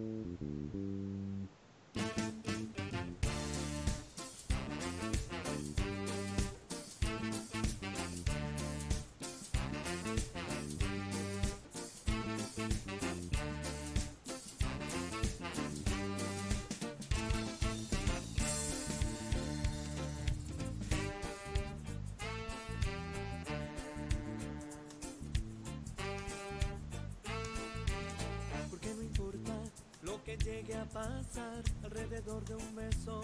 Mm-hmm. Llegue a pasar alrededor de un beso.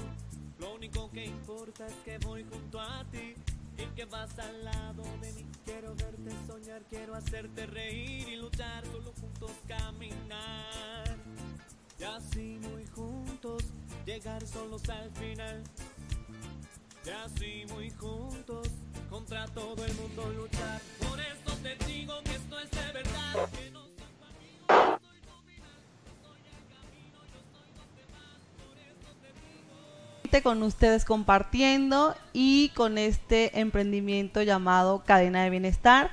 Lo único que importa es que voy junto a ti y que vas al lado de mí. Quiero verte soñar, quiero hacerte reír y luchar, solo juntos caminar. Y así muy juntos, llegar solos al final. Y así muy juntos, contra todo el mundo luchar. Por eso te digo que esto es de verdad. Con ustedes compartiendo y con este emprendimiento llamado Cadena de Bienestar.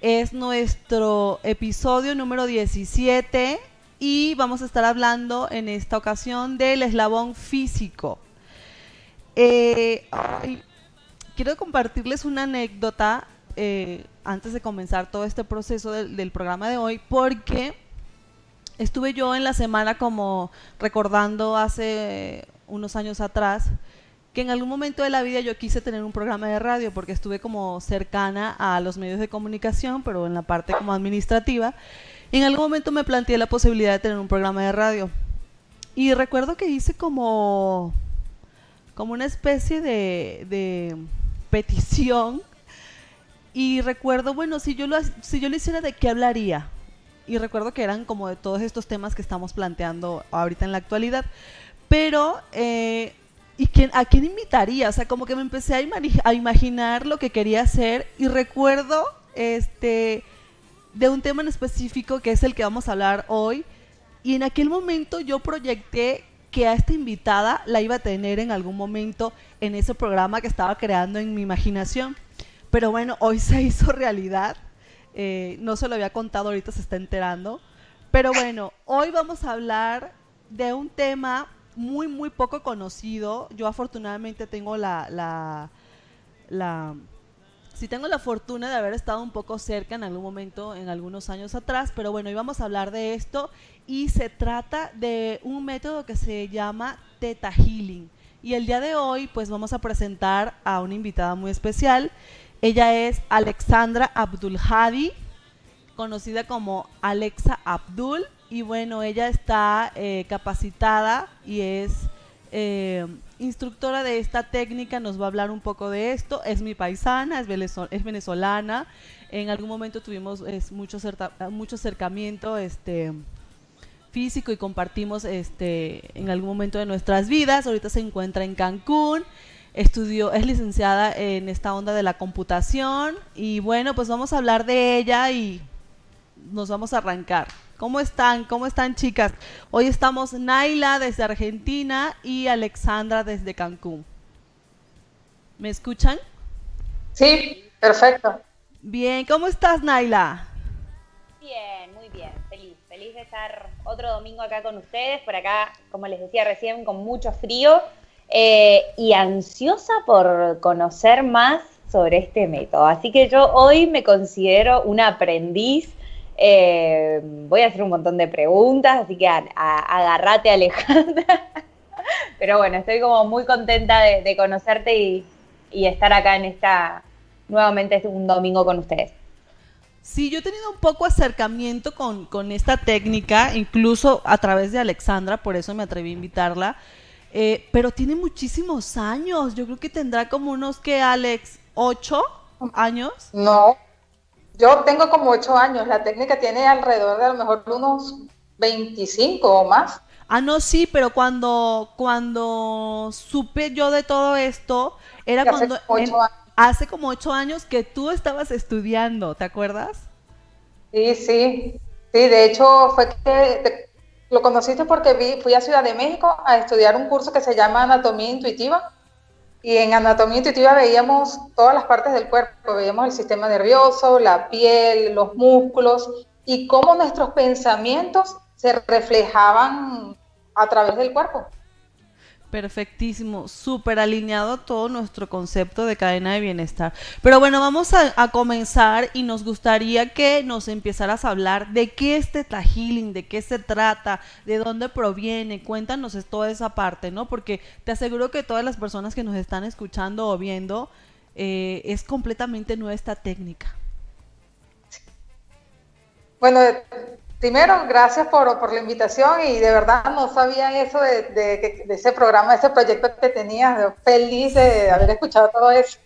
Es nuestro episodio número 17 y vamos a estar hablando en esta ocasión del eslabón físico. Eh, quiero compartirles una anécdota eh, antes de comenzar todo este proceso del programa de hoy porque estuve yo en la semana como recordando hace unos años atrás, que en algún momento de la vida yo quise tener un programa de radio porque estuve como cercana a los medios de comunicación, pero en la parte como administrativa. En algún momento me planteé la posibilidad de tener un programa de radio. Y recuerdo que hice como, como una especie de, de petición. Y recuerdo, bueno, si yo, lo, si yo lo hiciera, ¿de qué hablaría? Y recuerdo que eran como de todos estos temas que estamos planteando ahorita en la actualidad. Pero, eh, ¿y quién, a quién invitaría? O sea, como que me empecé a, imaginar lo que quería hacer y recuerdo este, de un tema en específico que es el que vamos a hablar hoy. Y en aquel momento yo proyecté que a esta invitada la iba a tener en algún momento en ese programa que estaba creando en mi imaginación. Pero bueno, hoy se hizo realidad. Eh, no se lo había contado, ahorita se está enterando. Pero bueno, hoy vamos a hablar de un tema muy, muy poco conocido. Yo afortunadamente tengo la, la, tengo la fortuna de haber estado un poco cerca en algún momento, en algunos años atrás, pero bueno, hoy vamos a hablar de esto y se trata de un método que se llama Theta Healing. Y el día de hoy, pues vamos a presentar a una invitada muy especial. Ella es Alexandra Abdul Hadi, conocida como Alexa Abdul y bueno, ella está eh, capacitada y es eh, instructora de esta técnica, nos va a hablar un poco de esto, es mi paisana, es, venezolana, en algún momento tuvimos es, mucho, mucho acercamiento este, físico y compartimos este, en algún momento de nuestras vidas, ahorita se encuentra en Cancún, estudió, es licenciada en esta onda de la computación. Y bueno, pues vamos a hablar de ella y nos vamos a arrancar. ¿Cómo están? ¿Cómo están chicas? Hoy estamos Naila desde Argentina y Alexandra desde Cancún. ¿Me escuchan? Sí, perfecto. Bien, ¿cómo estás Naila? Bien, muy bien, feliz, feliz de estar otro domingo acá con ustedes, por acá, como les decía recién, con mucho frío eh, y ansiosa por conocer más sobre este método. Así que yo hoy me considero una aprendiz eh, voy a hacer un montón de preguntas, así que agarrate Alejandra. Pero bueno, estoy como muy contenta de, conocerte y, estar acá en esta, nuevamente un domingo con ustedes. Sí, yo he tenido un poco acercamiento con, esta técnica, incluso a través de Alexandra, por eso me atreví a invitarla. Eh, pero tiene muchísimos años. Yo creo que tendrá como unos que, Alex, ocho años. No, yo tengo como ocho años, la técnica tiene alrededor de a lo mejor unos 25 o más. Ah, no, sí, pero cuando, cuando supe yo de todo esto, era cuando hace como ocho años que tú estabas estudiando, ¿te acuerdas? Sí, sí, sí, de hecho fue que lo conociste porque vi, fui a Ciudad de México a estudiar un curso que se llama Anatomía Intuitiva y en anatomía intuitiva veíamos todas las partes del cuerpo, veíamos el sistema nervioso, la piel, los músculos y cómo nuestros pensamientos se reflejaban a través del cuerpo. Perfectísimo, súper alineado todo nuestro concepto de cadena de bienestar. Pero bueno, vamos a, comenzar y nos gustaría que nos empezaras a hablar de qué es Teta Healing, de qué se trata, de dónde proviene. Cuéntanos toda esa parte, ¿no? Porque te aseguro que todas las personas que nos están escuchando o viendo eh, es completamente nueva esta técnica. Bueno, Primero, gracias por, por, la invitación y de verdad no sabía eso de, de, ese programa, de ese proyecto que tenías. Feliz de haber escuchado todo eso.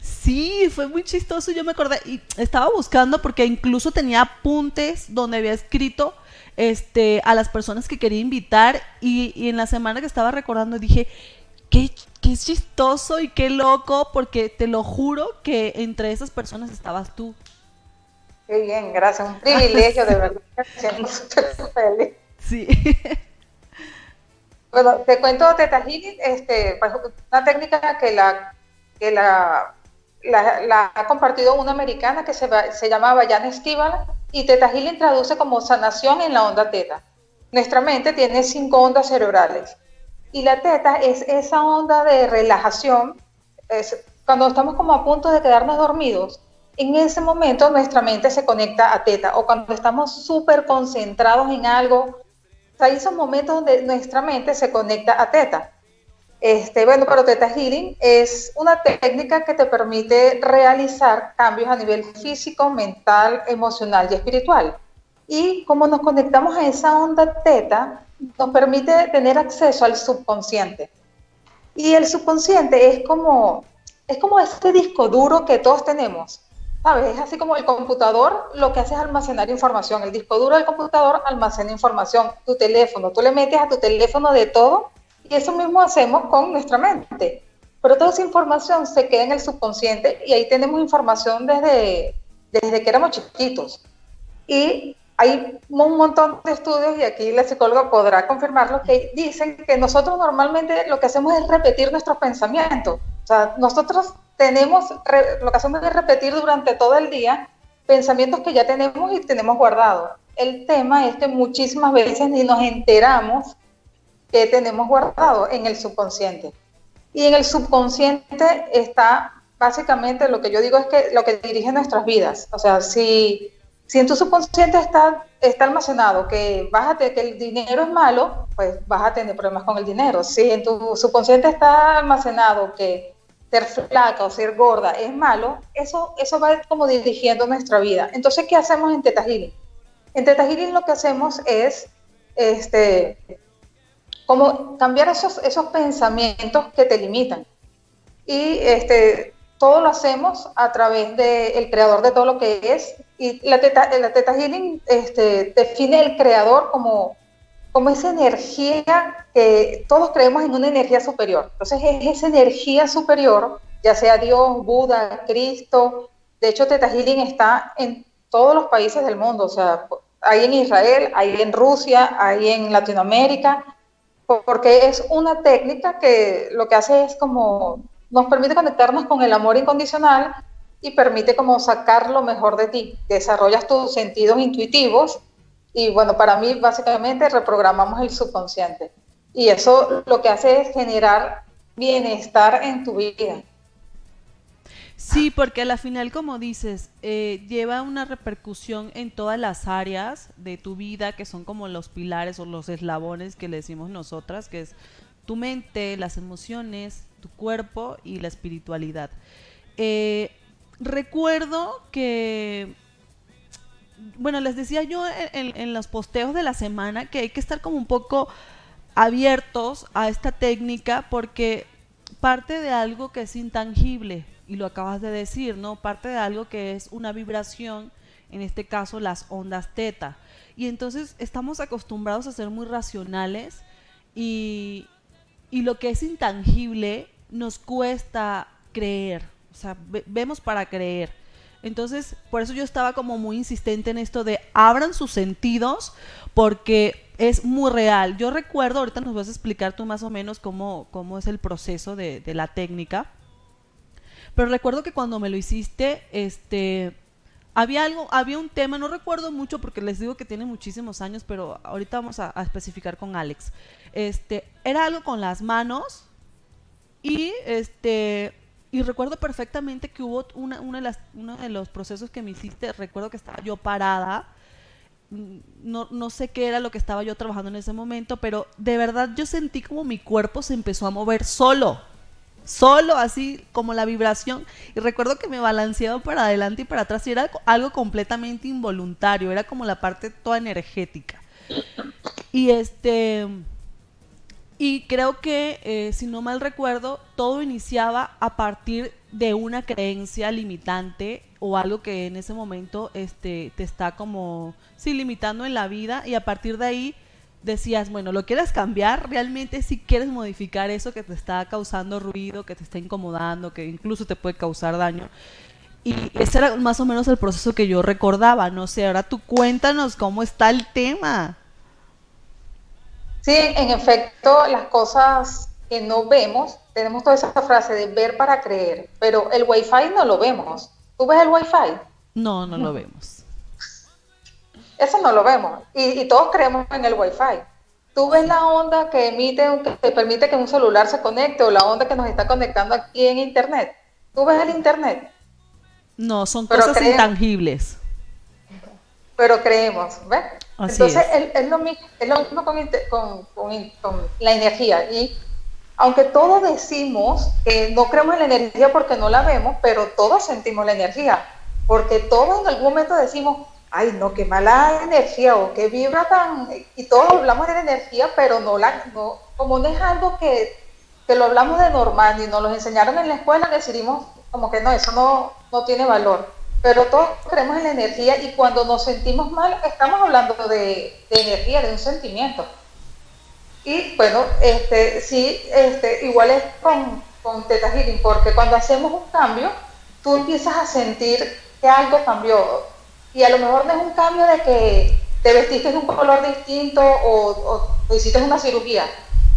Sí, fue muy chistoso. Yo me acordé y estaba buscando porque incluso tenía apuntes donde había escrito este, a las personas que quería invitar y, y en la semana que estaba recordando dije, qué, qué chistoso y qué loco porque te lo juro que entre esas personas estabas tú. Qué bien, gracias. Un privilegio, de verdad. Me súper feliz. Sí. Bueno, te cuento Teta Healing, este, pues, una técnica que la, que la, la, ha compartido una americana que se, se llama Bayana Esquivala y Teta Healing traduce como sanación en la onda teta. Nuestra mente tiene cinco ondas cerebrales y la teta es esa onda de relajación. Es, cuando estamos como a punto de quedarnos dormidos, en ese momento nuestra mente se conecta a teta o cuando estamos súper concentrados en algo, hay esos momentos donde nuestra mente se conecta a teta. Este, bueno, pero Teta Healing es una técnica que te permite realizar cambios a nivel físico, mental, emocional y espiritual. Y como nos conectamos a esa onda teta, nos permite tener acceso al subconsciente. Y el subconsciente es como, es como este disco duro que todos tenemos ¿Sabes? Es así como el computador lo que hace es almacenar información. El disco duro del computador almacena información. Tu teléfono, tú le metes a tu teléfono de todo y eso mismo hacemos con nuestra mente. Pero toda esa información se queda en el subconsciente y ahí tenemos información desde, desde que éramos chiquitos. Y hay un montón de estudios, y aquí la psicóloga podrá confirmarlo, que dicen que nosotros normalmente lo que hacemos es repetir nuestros pensamientos. O sea, nosotros tenemos, lo que hacemos es repetir durante todo el día pensamientos que ya tenemos y tenemos guardados. El tema es que muchísimas veces ni nos enteramos que tenemos guardado en el subconsciente. Y en el subconsciente está básicamente lo que yo digo es que lo que dirige nuestras vidas. O sea, si, si en tu subconsciente está, está almacenado que, vas que el dinero es malo, pues vas a tener problemas con el dinero. Si en tu subconsciente está almacenado que ser flaca o ser gorda es malo, eso, eso va como dirigiendo nuestra vida. Entonces, ¿qué hacemos en Teta Healing? En Teta Healing lo que hacemos es este, como cambiar esos, esos pensamientos que te limitan. Y este, todo lo hacemos a través del creador de todo lo que es. Y la Teta, la teta Healing este, define el creador como como esa energía que todos creemos en una energía superior. Entonces es esa energía superior, ya sea Dios, Buda, Cristo. De hecho, Teta Healing está en todos los países del mundo. O sea, hay en Israel, hay en Rusia, hay en Latinoamérica, porque es una técnica que lo que hace es como nos permite conectarnos con el amor incondicional y permite como sacar lo mejor de ti. Desarrollas tus sentidos intuitivos y bueno, para mí básicamente reprogramamos el subconsciente. Y eso lo que hace es generar bienestar en tu vida. Sí, porque a la final, como dices, eh, lleva una repercusión en todas las áreas de tu vida, que son como los pilares o los eslabones que le decimos nosotras, que es tu mente, las emociones, tu cuerpo y la espiritualidad. Eh, recuerdo que bueno, les decía yo en, los posteos de la semana que hay que estar como un poco abiertos a esta técnica porque parte de algo que es intangible, y lo acabas de decir, ¿no? Parte de algo que es una vibración, en este caso las ondas teta. Y entonces estamos acostumbrados a ser muy racionales y, y lo que es intangible nos cuesta creer, o sea, vemos para creer. Entonces, por eso yo estaba como muy insistente en esto de abran sus sentidos porque es muy real. Yo recuerdo, ahorita nos vas a explicar tú más o menos cómo, cómo es el proceso de, de la técnica, pero recuerdo que cuando me lo hiciste, este, había algo, había un tema, no recuerdo mucho porque les digo que tiene muchísimos años, pero ahorita vamos a, especificar con Alex. Este, era algo con las manos y este y recuerdo perfectamente que hubo una, una de las, uno de los procesos que me hiciste, recuerdo que estaba yo parada, mm, no, no sé qué era lo que estaba yo trabajando en ese momento, pero de verdad yo sentí como mi cuerpo se empezó a mover solo, solo así como la vibración. Y recuerdo que me balanceaba para adelante y para atrás y era algo completamente involuntario, era como la parte toda energética. Y este y creo que, eh, si no mal recuerdo, todo iniciaba a partir de una creencia limitante o algo que en ese momento este, te está como, sí, limitando en la vida y a partir de ahí decías, bueno, ¿lo quieres cambiar? Realmente si quieres modificar eso que te está causando ruido, que te está incomodando, que incluso te puede causar daño. Y ese era más o menos el proceso que yo recordaba, no sé, ahora tú cuéntanos cómo está el tema. Sí, en efecto, las cosas que no vemos, tenemos toda esa frase de ver para creer, pero el Wi-Fi no lo vemos. ¿Tú ves el Wi-Fi? No, no lo vemos. Eso no lo vemos. Y, todos creemos en el Wi-Fi. Tú ves la onda que emite, que te permite que un celular se conecte o la onda que nos está conectando aquí en Internet. ¿Tú ves el Internet? No, son cosas intangibles. Pero creemos, ¿ves? Entonces, es. lo mismo, con, la energía. Y aunque todos decimos que no creemos en la energía porque no la vemos, pero todos sentimos la energía. Porque todos en algún momento decimos, ay, no, qué mala energía o qué vibra tan... Y todos hablamos de la energía, pero no la... No, como no es algo que, que lo hablamos de normal y nos lo enseñaron en la escuela, decidimos como que no, eso no, no tiene valor pero todos creemos en la energía y cuando nos sentimos mal estamos hablando de, energía, de un sentimiento. Y bueno, este, sí, este, igual es con, con Teta Healing, porque cuando hacemos un cambio, tú empiezas a sentir que algo cambió. Y a lo mejor no es un cambio de que te vestiste de un color distinto o, o hiciste una cirugía,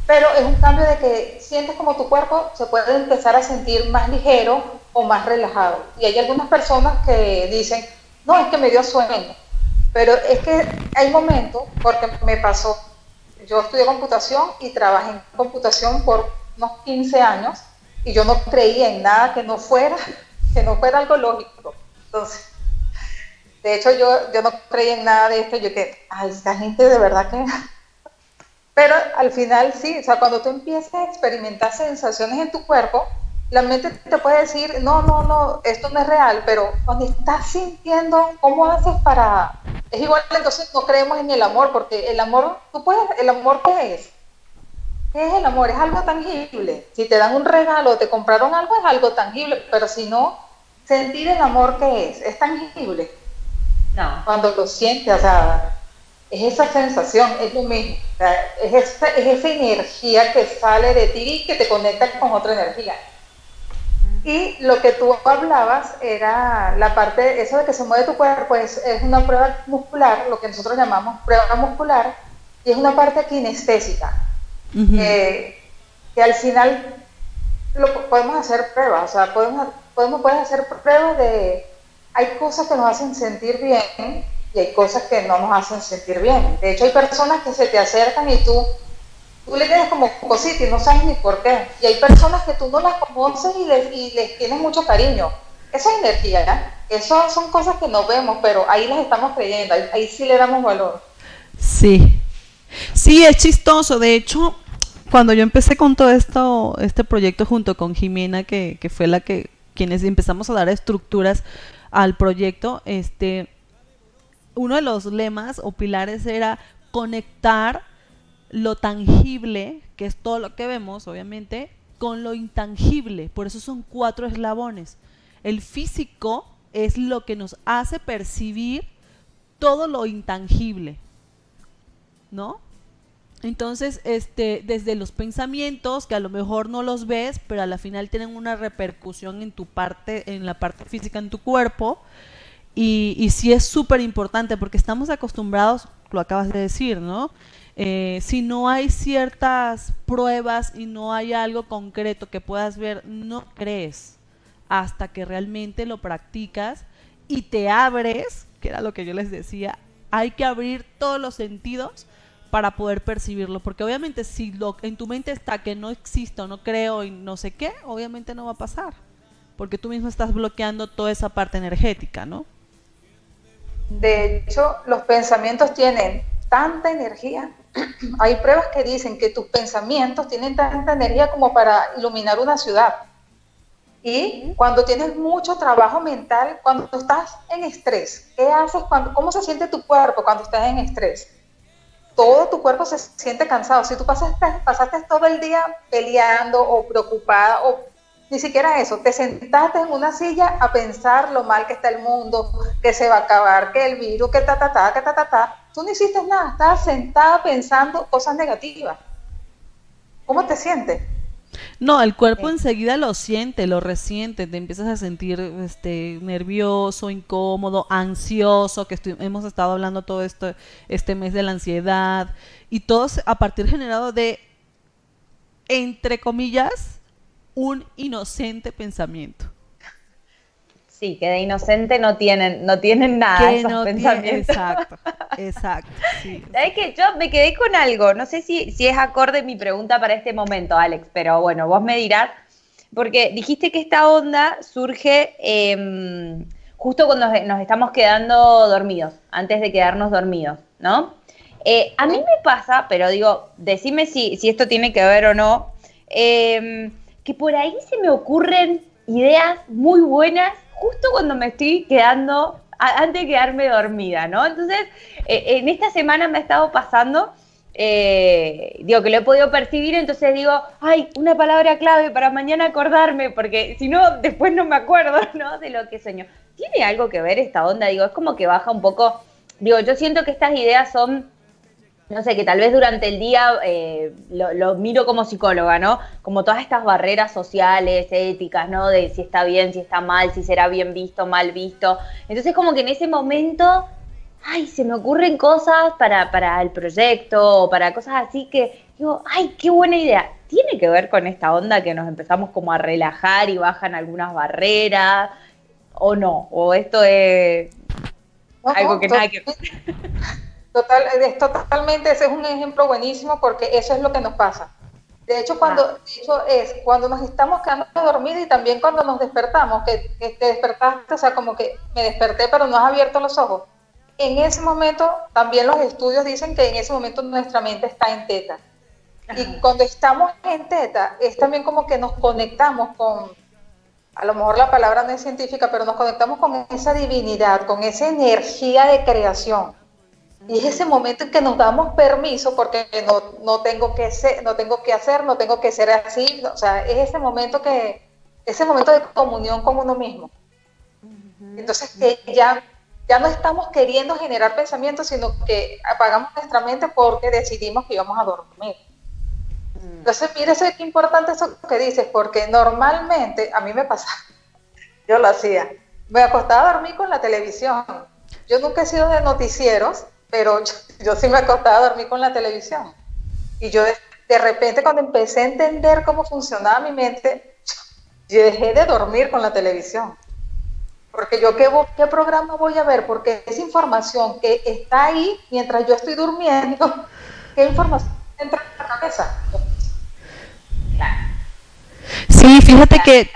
pero es un cambio de que sientes como tu cuerpo se puede empezar a sentir más ligero o más relajado. Y hay algunas personas que dicen, no, es que me dio sueño. Pero es que hay momentos, porque me pasó, yo estudié computación y trabajé en computación por unos 15 años y yo no creía en nada que no fuera, que no fuera algo lógico. Entonces, de hecho yo, yo no creía en nada de esto, yo que, ay, esta gente de verdad que... Pero al final sí, o sea, cuando tú empiezas a experimentar sensaciones en tu cuerpo, la mente te puede decir, no, no, no, esto no es real, pero cuando estás sintiendo, ¿cómo haces para...? Es igual, entonces no creemos en el amor, porque el amor, tú puedes, ¿el amor qué es? ¿Qué es el amor? Es algo tangible. Si te dan un regalo, te compraron algo, es algo tangible, pero si no, sentir el amor ¿qué es? ¿Es tangible? No. Cuando lo sientes, o sea, es esa sensación, es lo mismo. es, esa, es esa energía que sale de ti y que te conecta con otra energía. Y lo que tú hablabas era la parte, eso de que se mueve tu cuerpo, es, es una prueba muscular, lo que nosotros llamamos prueba muscular, y es una parte kinestésica, que al final lo, podemos hacer pruebas, o sea, podemos, podemos puedes hacer pruebas de, hay cosas que nos hacen sentir bien y hay cosas que no nos hacen sentir bien. De hecho, hay personas que se te acercan y tú tú le tienes como cosita y no sabes ni por qué. Y hay personas que tú no las conoces y les, tienes mucho cariño. Esa es energía, ¿ya? Eso son cosas que no vemos, pero ahí las estamos creyendo, ahí, sí le damos valor. Sí, sí, es chistoso. De hecho, cuando yo empecé con todo esto, este proyecto junto con Jimena, que, que fue la que quienes empezamos a dar estructuras al proyecto, este, uno de los lemas o pilares era conectar lo tangible, que es todo lo que vemos, obviamente, con lo intangible. Por eso son cuatro eslabones. El físico es lo que nos hace percibir todo lo intangible, ¿no? Entonces, este, desde los pensamientos, que a lo mejor no los ves, pero a la final tienen una repercusión en tu parte, en la parte física, en tu cuerpo, y, y sí es súper importante porque estamos acostumbrados, lo acabas de decir, ¿no? Eh, si no hay ciertas pruebas y no hay algo concreto que puedas ver, no crees hasta que realmente lo practicas y te abres, que era lo que yo les decía, hay que abrir todos los sentidos para poder percibirlo, porque obviamente si lo en tu mente está que no existe o no creo y no sé qué, obviamente no va a pasar, porque tú mismo estás bloqueando toda esa parte energética, ¿no? De hecho, los pensamientos tienen tanta energía. Hay pruebas que dicen que tus pensamientos tienen tanta energía como para iluminar una ciudad. Y cuando tienes mucho trabajo mental, cuando estás en estrés, ¿qué haces? Cuando, ¿Cómo se siente tu cuerpo cuando estás en estrés? Todo tu cuerpo se siente cansado. Si tú pasaste, pasaste todo el día peleando o preocupada o ni siquiera eso, te sentaste en una silla a pensar lo mal que está el mundo, que se va a acabar, que el virus, que ta, ta, ta, que ta, ta, ta. Tú no hiciste nada, estabas sentada pensando cosas negativas. ¿Cómo te sientes? No, el cuerpo enseguida lo siente, lo resiente, te empiezas a sentir este nervioso, incómodo, ansioso, que hemos estado hablando todo esto este mes de la ansiedad y todo a partir generado de entre comillas un inocente pensamiento. Sí, que de inocente no tienen, no tienen nada esos pensamientos. exacto, exacto. Sí. ¿Sabes que Yo me quedé con algo, no sé si, si es acorde mi pregunta para este momento, Alex, pero bueno, vos me dirás, porque dijiste que esta onda surge em, justo cuando nos estamos quedando dormidos, antes de quedarnos dormidos, ¿no? Eh, a mí me pasa, pero digo, decime si, si esto tiene que ver o no, eh, que por ahí se me ocurren ideas muy buenas justo cuando me estoy quedando, antes de quedarme dormida, ¿no? Entonces, eh, en esta semana me ha estado pasando, eh, digo, que lo he podido percibir, entonces digo, ay, una palabra clave para mañana acordarme, porque si no, después no me acuerdo, ¿no? De lo que sueño. ¿Tiene algo que ver esta onda? Digo, es como que baja un poco, digo, yo siento que estas ideas son no sé, que tal vez durante el día eh, lo, miro como psicóloga, ¿no? Como todas estas barreras sociales, éticas, ¿no? De si está bien, si está mal, si será bien visto, mal visto. Entonces como que en ese momento, ay, se me ocurren cosas para, para el proyecto o para cosas así que digo, ay, qué buena idea. ¿Tiene que ver con esta onda que nos empezamos como a relajar y bajan algunas barreras? ¿O no? ¿O esto es algo que nada que ver? Total, es totalmente, ese es un ejemplo buenísimo porque eso es lo que nos pasa. De hecho, cuando, de hecho es cuando nos estamos quedando dormidos y también cuando nos despertamos, que, te despertaste, o sea, como que me desperté pero no has abierto los ojos. En ese momento, también los estudios dicen que en ese momento nuestra mente está en teta. Y cuando estamos en teta, es también como que nos conectamos con, a lo mejor la palabra no es científica, pero nos conectamos con esa divinidad, con esa energía de creación y es ese momento en que nos damos permiso porque no, no, tengo que ser, no tengo que hacer, no tengo que ser así. O sea, es ese momento que, ese momento de comunión con uno mismo. Entonces que ya, ya no estamos queriendo generar pensamientos, sino que apagamos nuestra mente porque decidimos que íbamos a dormir. Mm. Entonces, mire, qué importante eso que dices, porque normalmente a mí me pasa, yo lo hacía, me acostaba a dormir con la televisión. Yo nunca he sido de noticieros, pero yo, sí me acostaba a dormir con la televisión. Y yo de, repente cuando empecé a entender cómo funcionaba mi mente, yo dejé de dormir con la televisión. Porque yo, ¿qué, ¿qué programa voy a ver? Porque es información que está ahí mientras yo estoy durmiendo. ¿Qué información entra en la cabeza? Sí, fíjate que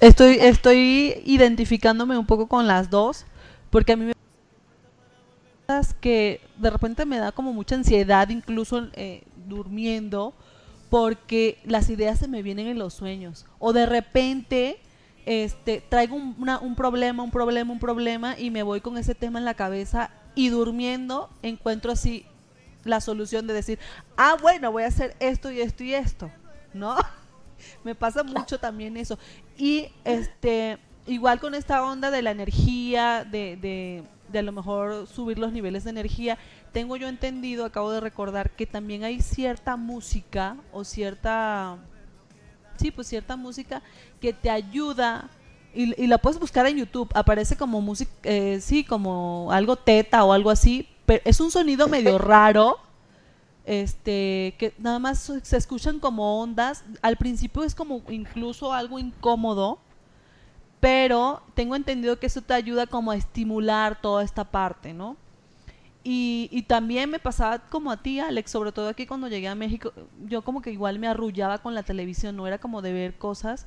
estoy, estoy identificándome un poco con las dos, porque a mí me que de repente me da como mucha ansiedad, incluso eh, durmiendo, porque las ideas se me vienen en los sueños. O de repente este, traigo un, problema, un problema, un problema y me voy con ese tema en la cabeza y durmiendo encuentro así la solución de decir, ah, bueno, voy a hacer esto y esto y esto, ¿no? me pasa mucho también eso. Y este, igual con esta onda de la energía, de a lo mejor subir los niveles de energía. Tengo yo entendido, acabo de recordar que también hay cierta música o cierta, sí, pues cierta música que te ayuda y, la puedes buscar en YouTube. Aparece como música, eh, sí, como algo teta o algo así, pero es un sonido medio raro. Este, que nada más se escuchan como ondas. Al principio es como incluso algo incómodo pero tengo entendido que eso te ayuda como a estimular toda esta parte, ¿no? Y, y, también me pasaba como a ti, Alex, sobre todo aquí cuando llegué a México, yo como que igual me arrullaba con la televisión, no era como de ver cosas,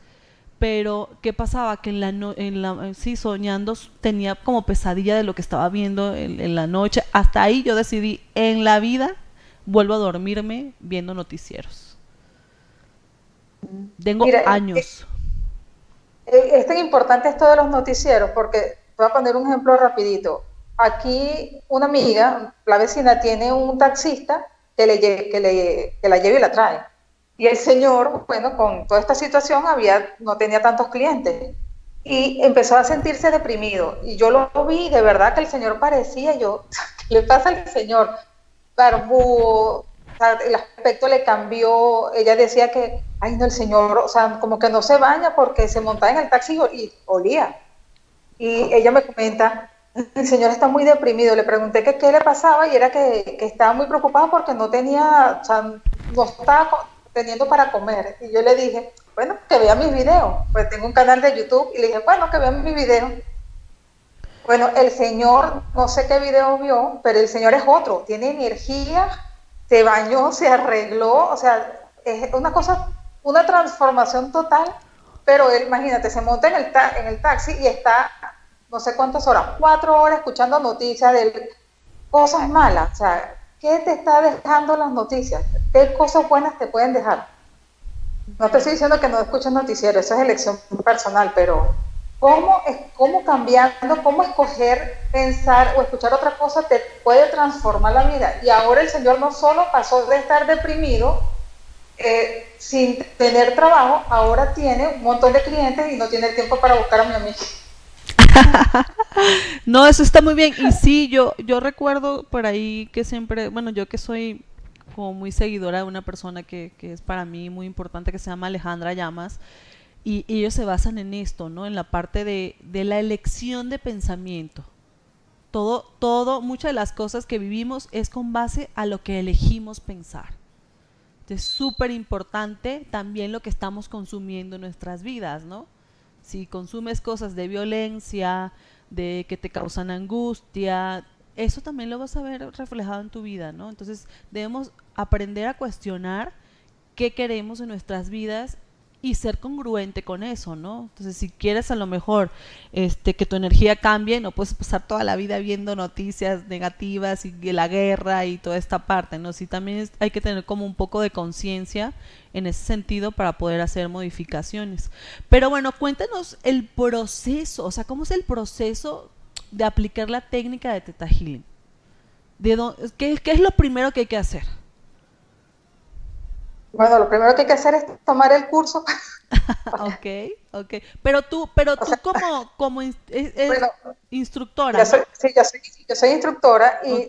pero ¿qué pasaba? Que en la, en la sí, soñando tenía como pesadilla de lo que estaba viendo en, la noche. Hasta ahí yo decidí, en la vida vuelvo a dormirme viendo noticieros. Tengo años. Eh, es tan importante esto de los noticieros, porque voy a poner un ejemplo rapidito aquí una amiga, la vecina, tiene un taxista que, le, que, le, que la lleva y la trae. Y el señor, bueno, con toda esta situación había, no tenía tantos clientes y empezó a sentirse deprimido. Y yo lo vi, de verdad que el señor parecía, yo, ¿qué le pasa al señor? El aspecto le cambió, ella decía que, ay no, el señor, o sea, como que no se baña porque se montaba en el taxi y olía. Y ella me comenta, el señor está muy deprimido. Le pregunté que qué le pasaba y era que, estaba muy preocupado porque no tenía, o sea, no estaba teniendo para comer. Y yo le dije, bueno, que vea mis videos. Pues tengo un canal de YouTube y le dije, bueno, que vea mis videos. Bueno, el señor, no sé qué video vio, pero el señor es otro, tiene energía, se bañó, se arregló, o sea, es una cosa, una transformación total, pero él, imagínate, se monta en el, en el taxi y está no sé cuántas horas, cuatro horas escuchando noticias de cosas malas. O sea, ¿qué te está dejando las noticias? ¿Qué cosas buenas te pueden dejar? No te estoy diciendo que no escuches noticiero, eso es elección personal, pero ¿cómo, cómo cambiando, cómo escoger, pensar o escuchar otra cosa te puede transformar la vida? Y ahora el Señor no solo pasó de estar deprimido, eh, sin tener trabajo, ahora tiene un montón de clientes y no tiene tiempo para buscar a mi amigo. no, eso está muy bien. Y sí, yo, yo recuerdo por ahí que siempre, bueno, yo que soy como muy seguidora de una persona que, que es para mí muy importante, que se llama Alejandra Llamas, y, ellos se basan en esto, ¿no? En la parte de, de la elección de pensamiento. Todo, todo, muchas de las cosas que vivimos es con base a lo que elegimos pensar. Es súper importante también lo que estamos consumiendo en nuestras vidas, ¿no? Si consumes cosas de violencia, de que te causan angustia, eso también lo vas a ver reflejado en tu vida, ¿no? Entonces debemos aprender a cuestionar qué queremos en nuestras vidas y ser congruente con eso, ¿no? Entonces, si quieres a lo mejor este que tu energía cambie, no puedes pasar toda la vida viendo noticias negativas y la guerra y toda esta parte, ¿no? Sí también hay que tener como un poco de conciencia en ese sentido para poder hacer modificaciones. Pero bueno, cuéntanos el proceso, o sea, ¿cómo es el proceso de aplicar la técnica de Teta Healing? ¿De qué, ¿Qué es lo primero que hay que hacer? Bueno, lo primero que hay que hacer es tomar el curso. ok, ok. Pero tú, pero tú como, como instructora. sí, yo soy, yo soy instructora y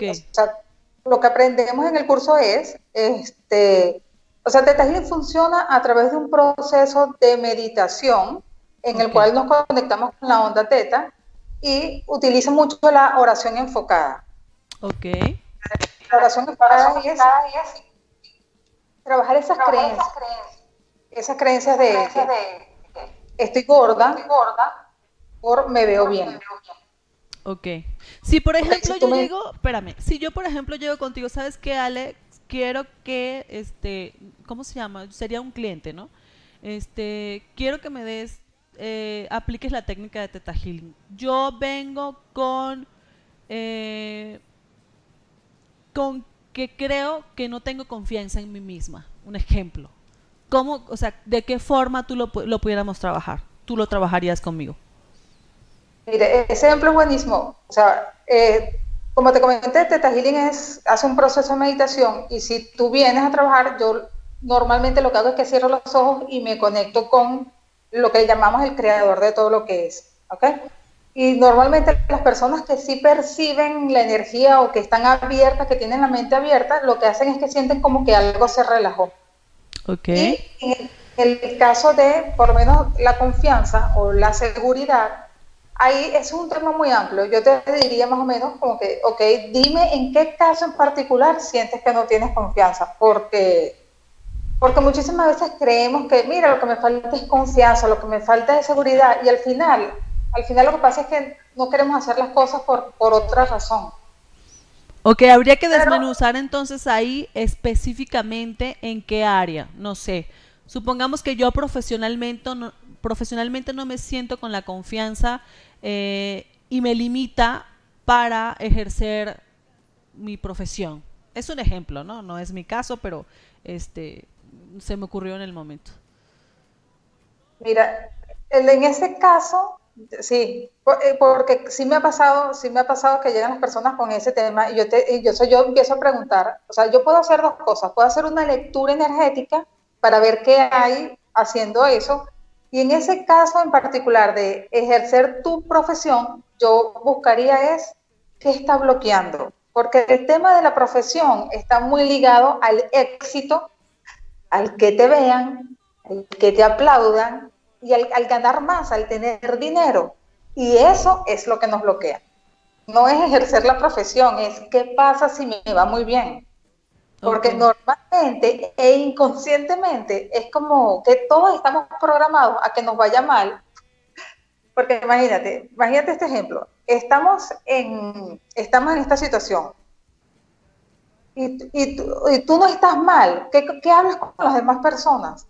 lo que aprendemos en el curso es, este, o sea, Teta Healing funciona a través de un proceso de meditación en el cual nos conectamos con la onda teta y utiliza mucho la oración enfocada. Ok. La oración enfocada es trabajar esas creencias, esas creencias de, estoy gorda, gorda por me veo bien. Ok. Si por ejemplo yo llego, espérame, si yo por ejemplo llego contigo, ¿sabes qué, Alex? Quiero que, este, ¿cómo se llama? Sería un cliente, ¿no? Este, quiero que me des, eh, apliques la técnica de Teta Healing. Yo vengo con, eh, con que creo que no tengo confianza en mí misma. Un ejemplo. ¿Cómo, o sea, de qué forma tú lo, lo pudiéramos trabajar? ¿Tú lo trabajarías conmigo? Mire, ese ejemplo es buenísimo. O sea, eh, como te comenté, Teta Healing es, hace un proceso de meditación y si tú vienes a trabajar, yo normalmente lo que hago es que cierro los ojos y me conecto con lo que llamamos el creador de todo lo que es. ¿Ok? Y normalmente las personas que sí perciben la energía o que están abiertas, que tienen la mente abierta, lo que hacen es que sienten como que algo se relajó. Ok. Y en el, caso de, por lo menos, la confianza o la seguridad, ahí es un tema muy amplio. Yo te diría más o menos como que, ok, dime en qué caso en particular sientes que no tienes confianza, porque Porque muchísimas veces creemos que, mira, lo que me falta es confianza, lo que me falta es seguridad, y al final, al final lo que pasa es que no queremos hacer las cosas por, por otra razón. Ok, habría que desmenuzar entonces ahí específicamente en qué área, no sé. Supongamos que yo profesionalmente no, profesionalmente no me siento con la confianza eh, y me limita para ejercer mi profesión. Es un ejemplo, ¿no? No es mi caso, pero este se me ocurrió en el momento. Mira, en ese caso, sí, eh, porque sí me ha pasado, sí me ha pasado que llegan las personas con ese tema y yo te, yo, yo empiezo a preguntar, o sea, yo puedo hacer dos cosas, puedo hacer una lectura energética para ver qué hay haciendo eso, y en ese caso en particular de ejercer tu profesión, yo buscaría es qué está bloqueando, porque el tema de la profesión está muy ligado al éxito al que te vean, al que te aplaudan y al, ganar más, al tener dinero. Y eso es lo que nos bloquea. No es ejercer la profesión, es qué pasa si me va muy bien. Porque normalmente e inconscientemente es como que todos estamos programados a que nos vaya mal. Porque imagínate, imagínate este ejemplo. Estamos en, estamos en esta situación y, y, y tú no estás mal, ¿qué, ¿qué, hablas con las demás personas?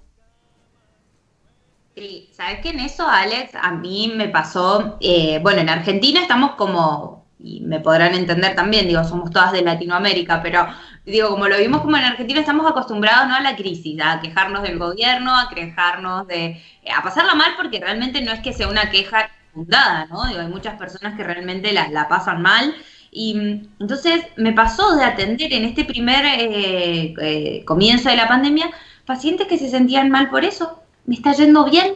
Sí, sabes que en eso, Alex, a mí me pasó, eh, bueno, en Argentina estamos como, y me podrán entender también, digo, somos todas de Latinoamérica, pero digo, como lo vimos como en Argentina, estamos acostumbrados ¿no? a la crisis, a quejarnos del gobierno, a quejarnos de, a pasarla mal, porque realmente no es que sea una queja fundada, ¿no? Hay muchas personas que realmente la, la pasan mal y mm, entonces me pasó de atender en este primer eh, eh, comienzo de la pandemia pacientes que se sentían mal por eso. Me está yendo bien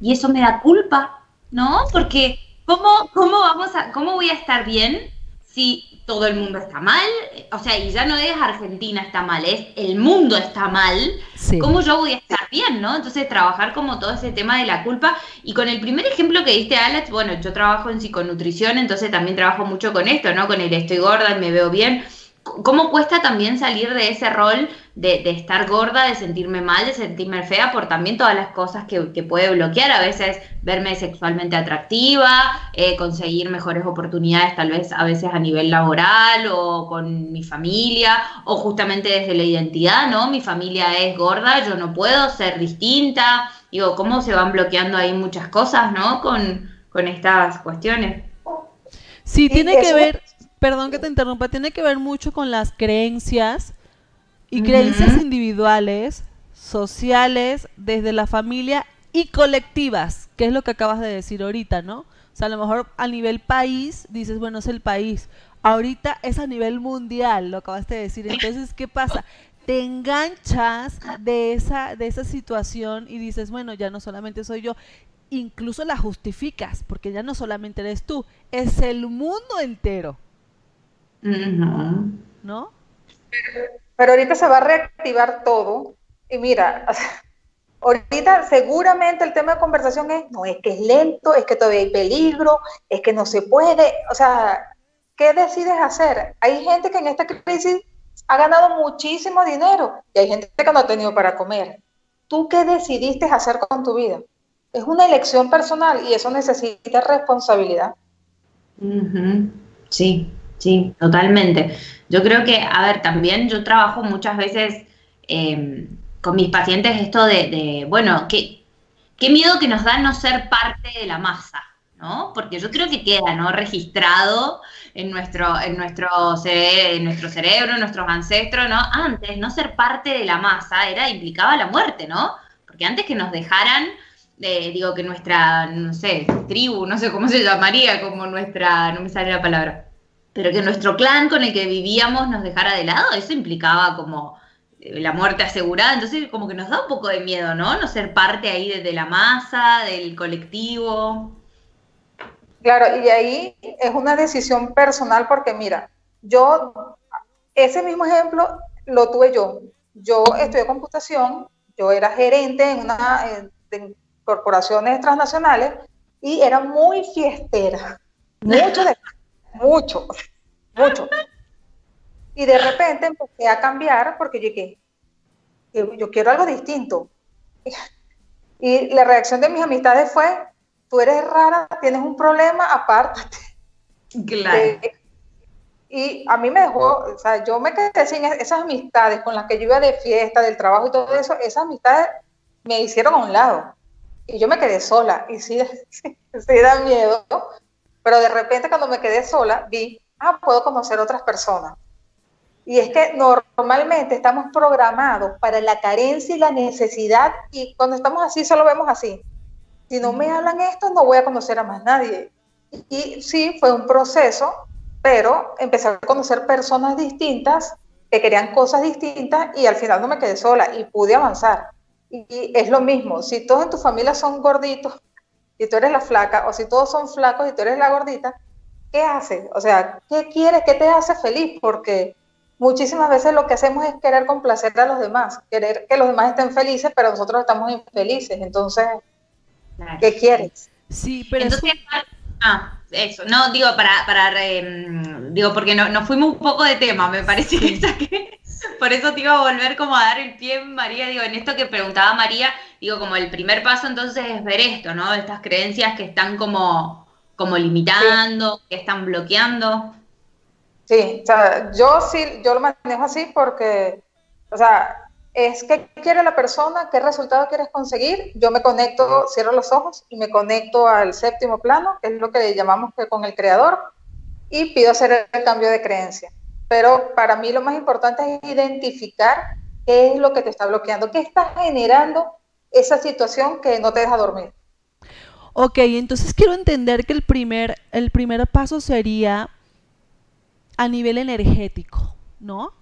y eso me da culpa, ¿no? Porque ¿cómo, cómo, vamos a, cómo voy a estar bien si todo el mundo está mal, o sea, y ya no es Argentina está mal, es el mundo está mal, ¿cómo yo voy a estar bien, no? Entonces, trabajar como todo ese tema de la culpa. Y con el primer ejemplo que diste, Alex, bueno, yo trabajo en psiconutrición, entonces también trabajo mucho con esto, ¿no? Con el estoy gorda y me veo bien. ¿Cómo cuesta también salir de ese rol de, estar gorda, de sentirme mal, de sentirme fea, por también todas las cosas que, puede bloquear? A veces verme sexualmente atractiva, eh, conseguir mejores oportunidades tal vez a veces a nivel laboral o con mi familia, o justamente desde la identidad, ¿no? Mi familia es gorda, yo no puedo ser distinta. Digo, ¿cómo se van bloqueando ahí muchas cosas, ¿no? Con, con estas cuestiones. Sí, tiene que ver perdón que te interrumpa, tiene que ver mucho con las creencias y creencias individuales, sociales, desde la familia y colectivas, que es lo que acabas de decir ahorita, ¿no? O sea, a lo mejor a nivel país dices, bueno, es el país. Ahorita es a nivel mundial, lo acabaste de decir. Entonces, ¿qué pasa? Te enganchas de esa, de esa situación y dices, bueno, ya no solamente soy yo, incluso la justificas, porque ya no solamente eres tú, es el mundo entero. ¿No? Pero, ahorita se va a reactivar todo. Y mira, ahorita seguramente el tema de conversación es, no, es que es lento, es que todavía hay peligro, es que no se puede. O sea, ¿qué decides hacer? Hay gente que en esta crisis ha ganado muchísimo dinero y hay gente que no ha tenido para comer. ¿Tú qué decidiste hacer con tu vida? Es una elección personal y eso necesita responsabilidad. Sí, Sí, totalmente. Yo creo que, a ver, también yo trabajo muchas veces em, con mis pacientes esto de, bueno, ¿qué, qué miedo que nos da no ser parte de la masa, ¿no? Porque yo creo que queda, ¿no? Registrado en nuestro, en nuestro, en nuestro cerebro, en nuestros ancestros, ¿no? Antes, no ser parte de la masa era, implicaba la muerte, ¿no? Porque antes que nos dejaran, eh, digo que nuestra, no sé, tribu, no sé cómo se llamaría, como nuestra, no me sale la palabra pero que nuestro clan con el que vivíamos nos dejara de lado, eso implicaba como eh, la muerte asegurada, entonces como que nos da un poco de miedo, ¿no? No ser parte ahí de, la masa, del colectivo. Claro, y ahí es una decisión personal porque mira, yo, ese mismo ejemplo lo tuve yo. Yo estudié computación, yo era gerente en una de corporaciones transnacionales y era muy fiestera, mucho de mucho, mucho. Y de repente empecé a cambiar porque llegué, yo quiero algo distinto. Y la reacción de mis amistades fue, tú eres rara, tienes un problema, apártate. Claro. Eh, y a mí me dejó, o sea, yo me quedé sin esas amistades con las que yo iba de fiesta, del trabajo y todo eso, esas amistades me hicieron a un lado. Y yo me quedé sola. Y sí, sí, sí da miedo. Pero de repente cuando me quedé sola, vi, ah, puedo conocer otras personas. Y es que normalmente estamos programados para la carencia y la necesidad y cuando estamos así solo vemos así. Si no me hablan esto, no voy a conocer a más nadie. Y, sí, fue un proceso, pero empecé a conocer personas distintas que querían cosas distintas y al final no me quedé sola y pude avanzar. Y, y es lo mismo, si todos en tu familia son gorditos y tú eres la flaca, o si todos son flacos y tú eres la gordita, ¿qué haces? O sea, ¿qué quieres? ¿Qué te hace feliz? Porque muchísimas veces lo que hacemos es querer complacer a los demás, querer que los demás estén felices, pero nosotros estamos infelices. Entonces, ¿qué quieres? Sí, pero Entonces, ah, eso, no, digo, para, para digo, porque no, nos fuimos un poco de tema, me parece que saqué, por eso te iba a volver como a dar el pie, María, digo, en esto que preguntaba María, digo, como el primer paso entonces es ver esto, ¿no? Estas creencias que están como, como limitando, que están bloqueando. Sí, o sea, yo sí, yo lo manejo así porque, o sea, es qué quiere la persona, qué resultado quieres conseguir. Yo me conecto, cierro los ojos y me conecto al séptimo plano, que es lo que llamamos que con el creador, y pido hacer el cambio de creencia. Pero para mí lo más importante es identificar qué es lo que te está bloqueando, qué está generando esa situación que no te deja dormir. Ok, entonces quiero entender que el primer, el primer paso sería a nivel energético, ¿no?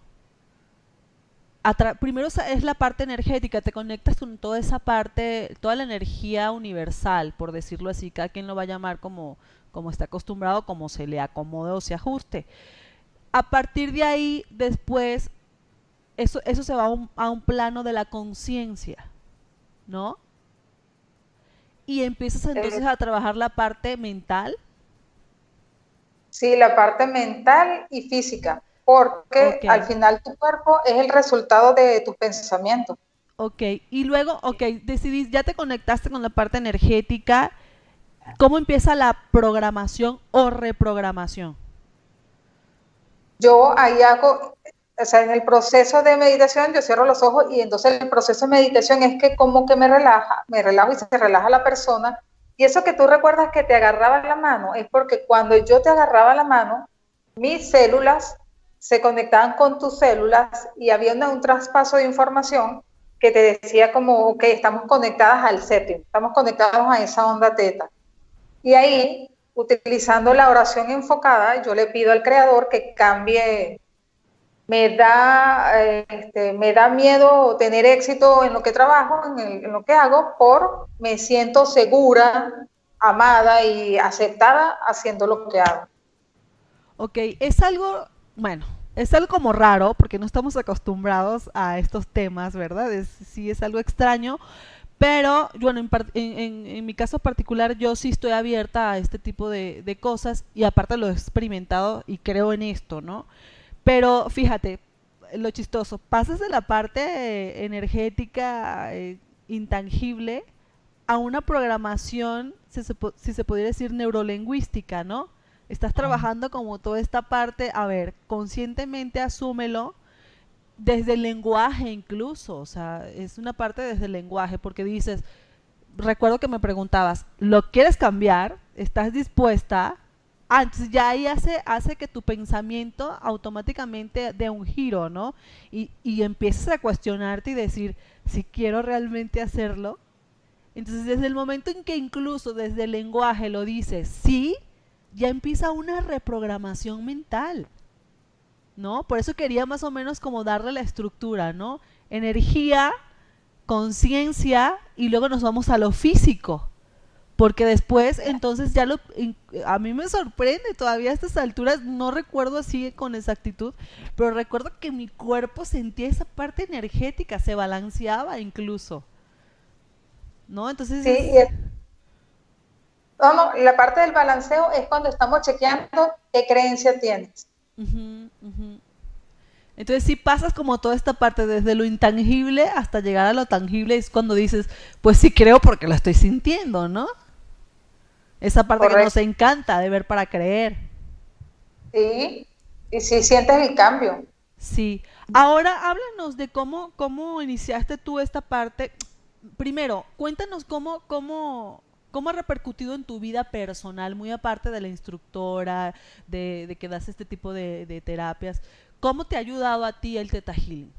primero es la parte energética, te conectas con toda esa parte, toda la energía universal, por decirlo así, cada quien lo va a llamar como, como está acostumbrado, como se le acomode o se ajuste. A partir de ahí, después, eso, eso se va a un, a un plano de la conciencia, ¿no? Y empiezas entonces a trabajar la parte mental, Sí, la parte mental y física, porque al final tu cuerpo es el resultado de tus pensamientos. Ok, y luego, ok, decidís, ya te conectaste con la parte energética, ¿cómo empieza la programación o reprogramación? Yo ahí hago, o sea, en el proceso de meditación yo cierro los ojos y entonces el proceso de meditación es que como que me relaja, me relajo y se relaja la persona y eso que tú recuerdas que te agarraba la mano es porque cuando yo te agarraba la mano, mis células se conectaban con tus células y había un, traspaso de información que te decía como, ok, estamos conectadas al séptimo, estamos conectados a esa onda teta. Y ahí, utilizando la oración enfocada, yo le pido al creador que cambie me da, este, me da miedo tener éxito en lo que trabajo, en, lo que hago, por me siento segura, amada y aceptada haciendo lo que hago. Ok, es algo, bueno, es algo como raro porque no estamos acostumbrados a estos temas, ¿verdad? Es, sí es algo extraño, pero bueno, en, en, mi caso particular yo sí estoy abierta a este tipo de, de cosas y aparte lo he experimentado y creo en esto, ¿no? Pero fíjate, lo chistoso, pasas de la parte energética eh, intangible a una programación, si se, si se pudiera decir, neurolingüística, ¿no? Estás trabajando como toda esta parte, a ver, conscientemente asúmelo, desde el lenguaje incluso, o sea, es una parte desde el lenguaje, porque dices, recuerdo que me preguntabas, ¿lo quieres cambiar? ¿Estás dispuesta? Ah, ya ahí hace, hace que tu pensamiento automáticamente dé un giro, ¿no? Y, y empieces a cuestionarte y decir, si quiero realmente hacerlo. Entonces desde el momento en que incluso desde el lenguaje lo dices, sí, ya empieza una reprogramación mental, ¿no? Por eso quería más o menos como darle la estructura, ¿no? Energía, conciencia y luego nos vamos a lo físico. Porque después entonces ya lo a mí me sorprende todavía a estas alturas no recuerdo así con exactitud pero recuerdo que mi cuerpo sentía esa parte energética se balanceaba incluso. No entonces sí, no, no, la parte del balanceo es cuando estamos chequeando qué creencia tienes Entonces si pasas como toda esta parte desde lo intangible hasta llegar a lo tangible es cuando dices, pues sí creo porque lo estoy sintiendo, ¿no? Esa parte que nos encanta de ver para creer. Sí, y si sientes el cambio. Sí. Ahora háblanos de cómo, cómo iniciaste tú esta parte. Primero, cuéntanos cómo, cómo, cómo ha repercutido en tu vida personal, muy aparte de la instructora, de, que das este tipo de, terapias. ¿Cómo te ha ayudado a ti el Teta Healing?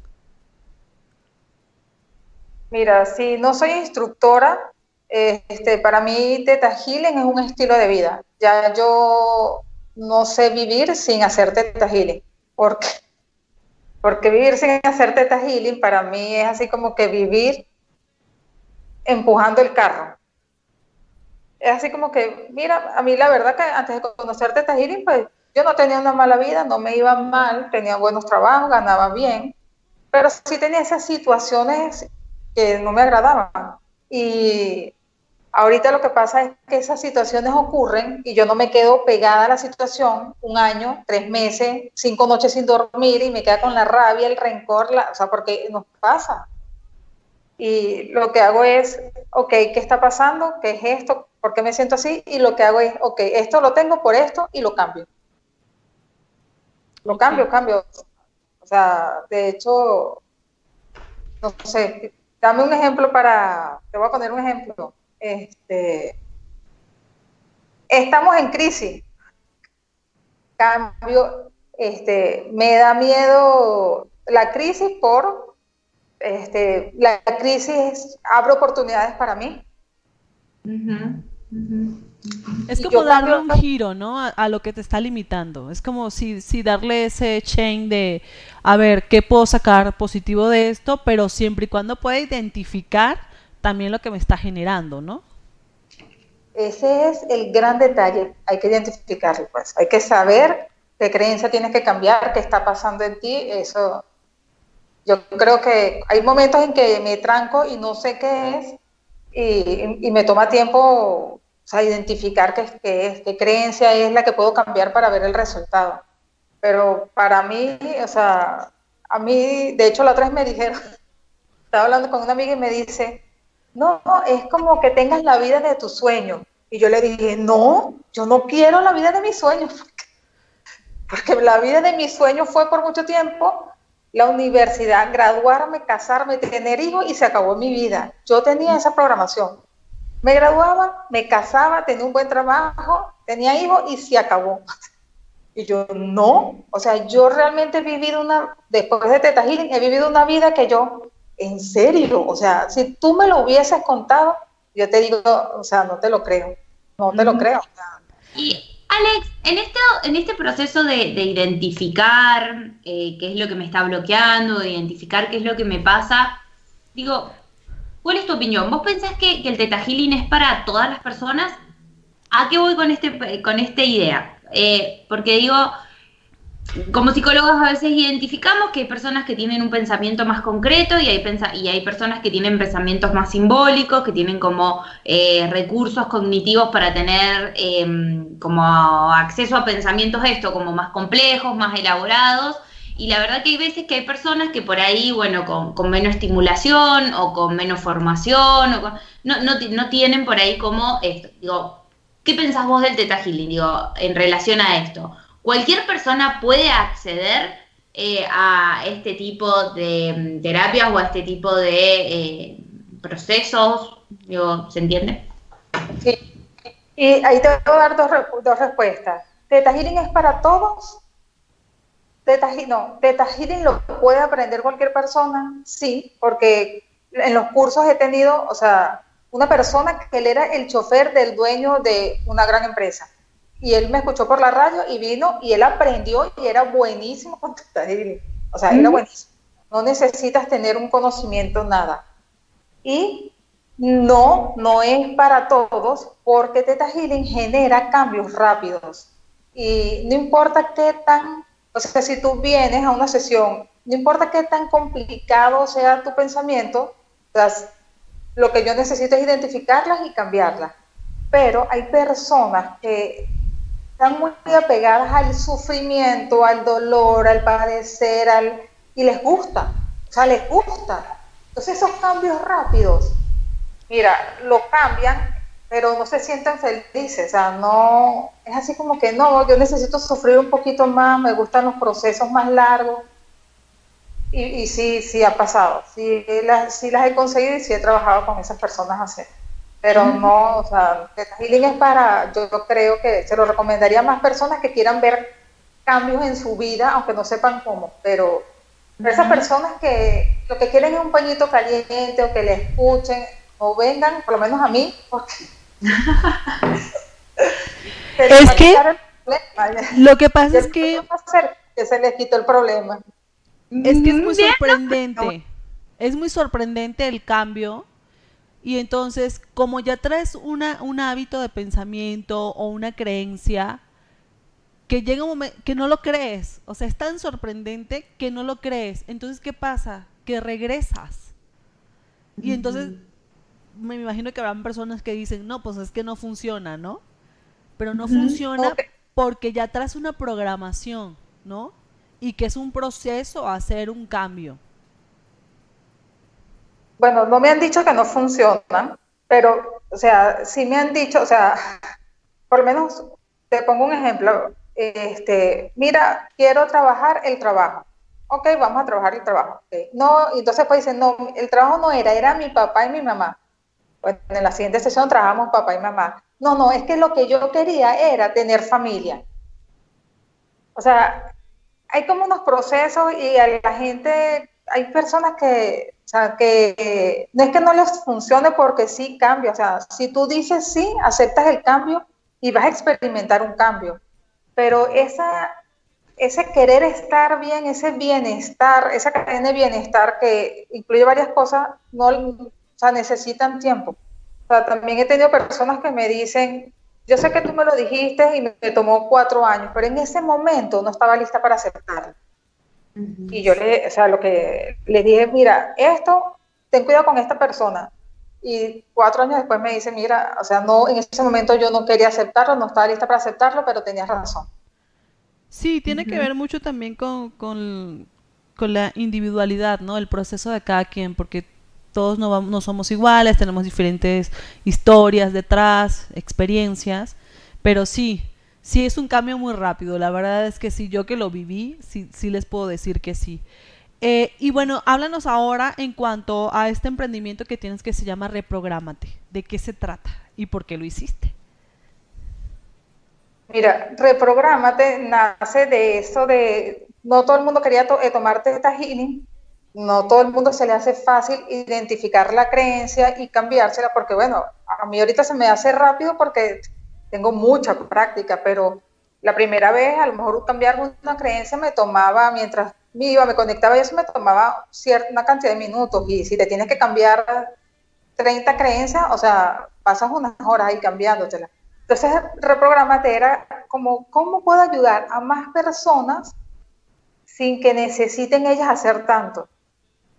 Mira, si no soy instructora, este, para mí Teta Healing es un estilo de vida. Ya yo no sé vivir sin hacer Teta Healing, porque, porque vivir sin hacer Teta Healing para mí es así como que vivir empujando el carro. Es así como que, mira, a mí la verdad que antes de conocer Teta Healing, pues yo no tenía una mala vida, no me iba mal, tenía buenos trabajos, ganaba bien, pero sí tenía esas situaciones que no me agradaban. Y Ahorita lo que pasa es que esas situaciones ocurren y yo no me quedo pegada a la situación un año, tres meses, cinco noches sin dormir y me queda con la rabia, el rencor, o sea, porque nos pasa. Y lo que hago es, ok, ¿qué está pasando? ¿Qué es esto? ¿Por qué me siento así? Y lo que hago es, ok, esto lo tengo por esto y lo cambio. Lo cambio, cambio. O sea, de hecho, no sé, dame un ejemplo para, te voy a poner un ejemplo este, estamos en crisis. Cambio, este, me da miedo la crisis por, este, la crisis abre oportunidades para mí. Es como darle un giro, ¿no? A, lo que te está limitando. Es como si, si darle ese chain de, a ver, ¿qué puedo sacar positivo de esto? Pero siempre y cuando pueda identificar también lo que me está generando, ¿no? Ese es el gran detalle, hay que identificarlo, pues, hay que saber qué creencia tienes que cambiar, qué está pasando en ti, eso, yo creo que hay momentos en que me tranco y no sé qué es, y, me toma tiempo o sea, identificar qué, qué, es, qué creencia es la que puedo cambiar para ver el resultado. Pero para mí, o sea, a mí, de hecho la otra vez me dijeron, estaba hablando con una amiga y me dice, no, es como que tengas la vida de tu sueño. Y yo le dije, no, yo no quiero la vida de mis sueños, porque la vida de mis sueños fue por mucho tiempo la universidad, graduarme, casarme, tener hijos y se acabó mi vida. Yo tenía esa programación. Me graduaba, me casaba, tenía un buen trabajo, tenía hijos y se acabó. Y yo, no, o sea, yo realmente he vivido una, después de Teta Healing, he vivido una vida que yo en serio, o sea, si tú me lo hubieses contado, yo te digo, o sea, no te lo creo, no te lo creo. Y Alex, en este, proceso de, identificar eh, qué es lo que me está bloqueando, de identificar qué es lo que me pasa, digo, ¿cuál es tu opinión? ¿Vos pensás que, el Teta Healing es para todas las personas? ¿A qué voy con, este, con esta idea? Eh, porque digo, como psicólogos a veces identificamos que hay personas que tienen un pensamiento más concreto y hay, y hay personas que tienen pensamientos más simbólicos, que tienen como eh, recursos cognitivos para tener em, como acceso a pensamientos esto, como más complejos, más elaborados. Y la verdad que hay veces que hay personas que por ahí, bueno, con, menos estimulación o con menos formación, o no, no, tienen por ahí como esto. Digo, ¿qué pensás vos del Teta Healing, digo, en relación a esto? Cualquier persona puede acceder eh, a este tipo de mm, terapias o a este tipo de eh, procesos, ¿se entiende? Sí, y ahí te voy a dar dos, dos respuestas. ¿Teta Healing es para todos? Teta, no, Teta Healing lo puede aprender cualquier persona, sí, porque en los cursos he tenido, o sea, una persona que él era el chofer del dueño de una gran empresa y él me escuchó por la radio y vino y él aprendió y era buenísimo con. O sea, era buenísimo. No necesitas tener un conocimiento, nada. Y no, no es para todos porque Teta Healing genera cambios rápidos. Y no importa qué tan, o sea, si tú vienes a una sesión, no importa qué tan complicado sea tu pensamiento, lo que yo necesito es identificarlas y cambiarlas. Pero hay personas que están muy apegadas al sufrimiento, al dolor, al padecer, al, y les gusta, o sea, les gusta. Entonces esos cambios rápidos, mira, lo cambian, pero no se sienten felices, o sea, no, es así como que no, yo necesito sufrir un poquito más, me gustan los procesos más largos. Y, y sí, sí ha pasado, sí las, sí las he conseguido y sí he trabajado con esas personas así pero no, o sea, el healing es para, yo creo que se lo recomendaría a más personas que quieran ver cambios en su vida, aunque no sepan cómo, pero esas personas que lo que quieren es un pañito caliente o que le escuchen o vengan, por lo menos a mí, porque... es que lo que pasa es que... que se les quitó el problema. Es que es muy sorprendente. Es muy sorprendente el cambio y entonces, como ya traes una, un hábito de pensamiento o una creencia, que llega un momento que no lo crees, o sea, es tan sorprendente que no lo crees. Entonces, ¿qué pasa? Que regresas. Y entonces, me imagino que habrán personas que dicen, no, pues es que no funciona, ¿no? Pero no funciona porque ya traes una programación, ¿no? Y que es un proceso hacer un cambio bueno, no me han dicho que no funcionan, pero, o sea, sí me han dicho, o sea, por lo menos te pongo un ejemplo, este, mira, quiero trabajar el trabajo. Ok, vamos a trabajar el trabajo. No, entonces pues dicen, no, el trabajo no era, era mi papá y mi mamá. Pues en la siguiente sesión trabajamos papá y mamá. No, no, es que lo que yo quería era tener familia. O sea, hay como unos procesos y a la gente, hay personas que o sea, que no es que no les funcione porque sí cambia. O sea, si tú dices sí, aceptas el cambio y vas a experimentar un cambio. Pero esa, ese querer estar bien, ese bienestar, esa cadena de bienestar que incluye varias cosas, no, o sea, necesitan tiempo. O sea, también he tenido personas que me dicen, yo sé que tú me lo dijiste y me tomó cuatro años, pero en ese momento no estaba lista para aceptarlo. Y yo le, o sea, lo que le dije, mira, esto, ten cuidado con esta persona. Y cuatro años después me dice, mira, o sea, no, en ese momento yo no quería aceptarlo, no estaba lista para aceptarlo, pero tenías razón. Sí, tiene que ver mucho también con, con, con, la individualidad, ¿no? El proceso de cada quien, porque todos no, no somos iguales, tenemos diferentes historias detrás, experiencias, pero sí, sí es un cambio muy rápido. La verdad es que sí, yo que lo viví, sí, sí les puedo decir que sí. Eh, y bueno, háblanos ahora en cuanto a este emprendimiento que tienes que se llama Reprográmate. ¿De qué se trata y por qué lo hiciste? Mira, Reprográmate nace de eso de, no todo el mundo quería eh, tomarte esta healing, no todo el mundo se le hace fácil identificar la creencia y cambiársela, porque bueno, a mí ahorita se me hace rápido porque tengo mucha práctica, pero la primera vez a lo mejor cambiar una creencia me tomaba, mientras me iba, me conectaba y eso me tomaba cierta una cantidad de minutos y si te tienes que cambiar 30 creencias, o sea, pasas unas horas ahí cambiándotela. Entonces, reprogramate era como, ¿cómo puedo ayudar a más personas sin que necesiten ellas hacer tanto?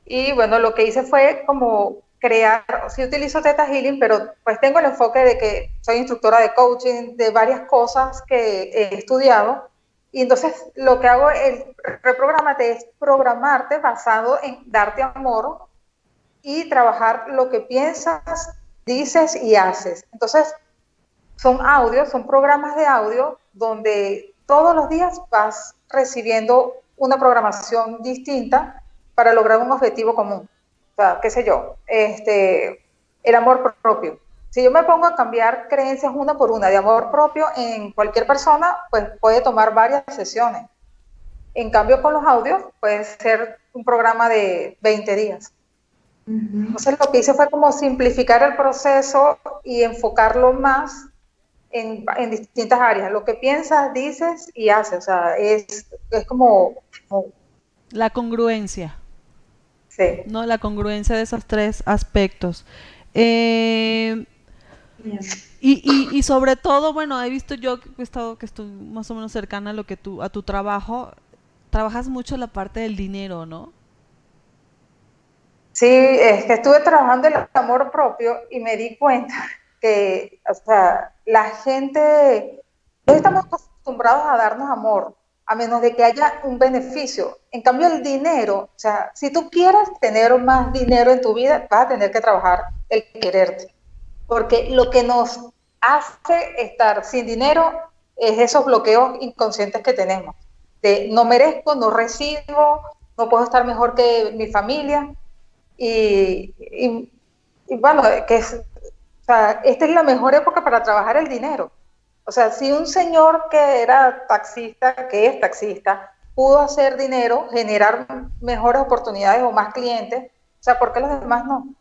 Y bueno, lo que hice fue como crear, sí utilizo Teta Healing, pero pues tengo el enfoque de que soy instructora de coaching, de varias cosas que he estudiado. Y entonces lo que hago, el reprogramate es programarte basado en darte amor y trabajar lo que piensas, dices y haces. Entonces, son audios, son programas de audio donde todos los días vas recibiendo una programación distinta para lograr un objetivo común sea, qué sé yo, este, el amor propio. Si yo me pongo a cambiar creencias una por una de amor propio en cualquier persona, pues puede tomar varias sesiones. En cambio, con los audios puede ser un programa de 20 días. Entonces, lo que hice fue como simplificar el proceso y enfocarlo más en, en distintas áreas. Lo que piensas, dices y haces. O sea, es, es como, como... La congruencia. ¿No? La congruencia de esos tres aspectos. Eh, y, y, sobre todo, bueno, he visto yo que he estado, que estoy más o menos cercana a lo que tú, a tu trabajo, trabajas mucho la parte del dinero, ¿no? Sí, es que estuve trabajando el amor propio y me di cuenta que, o sea, la gente, estamos acostumbrados a darnos amor, a menos de que haya un beneficio. En cambio, el dinero, o sea, si tú quieres tener más dinero en tu vida, vas a tener que trabajar el quererte. Porque lo que nos hace estar sin dinero es esos bloqueos inconscientes que tenemos. De no merezco, no recibo, no puedo estar mejor que mi familia. Y, y, bueno, que es, o sea, esta es la mejor época para trabajar el dinero. O sea, si un señor que era taxista, que es taxista, pudo hacer dinero, generar mejores oportunidades o más clientes, o sea, ¿por qué los demás no?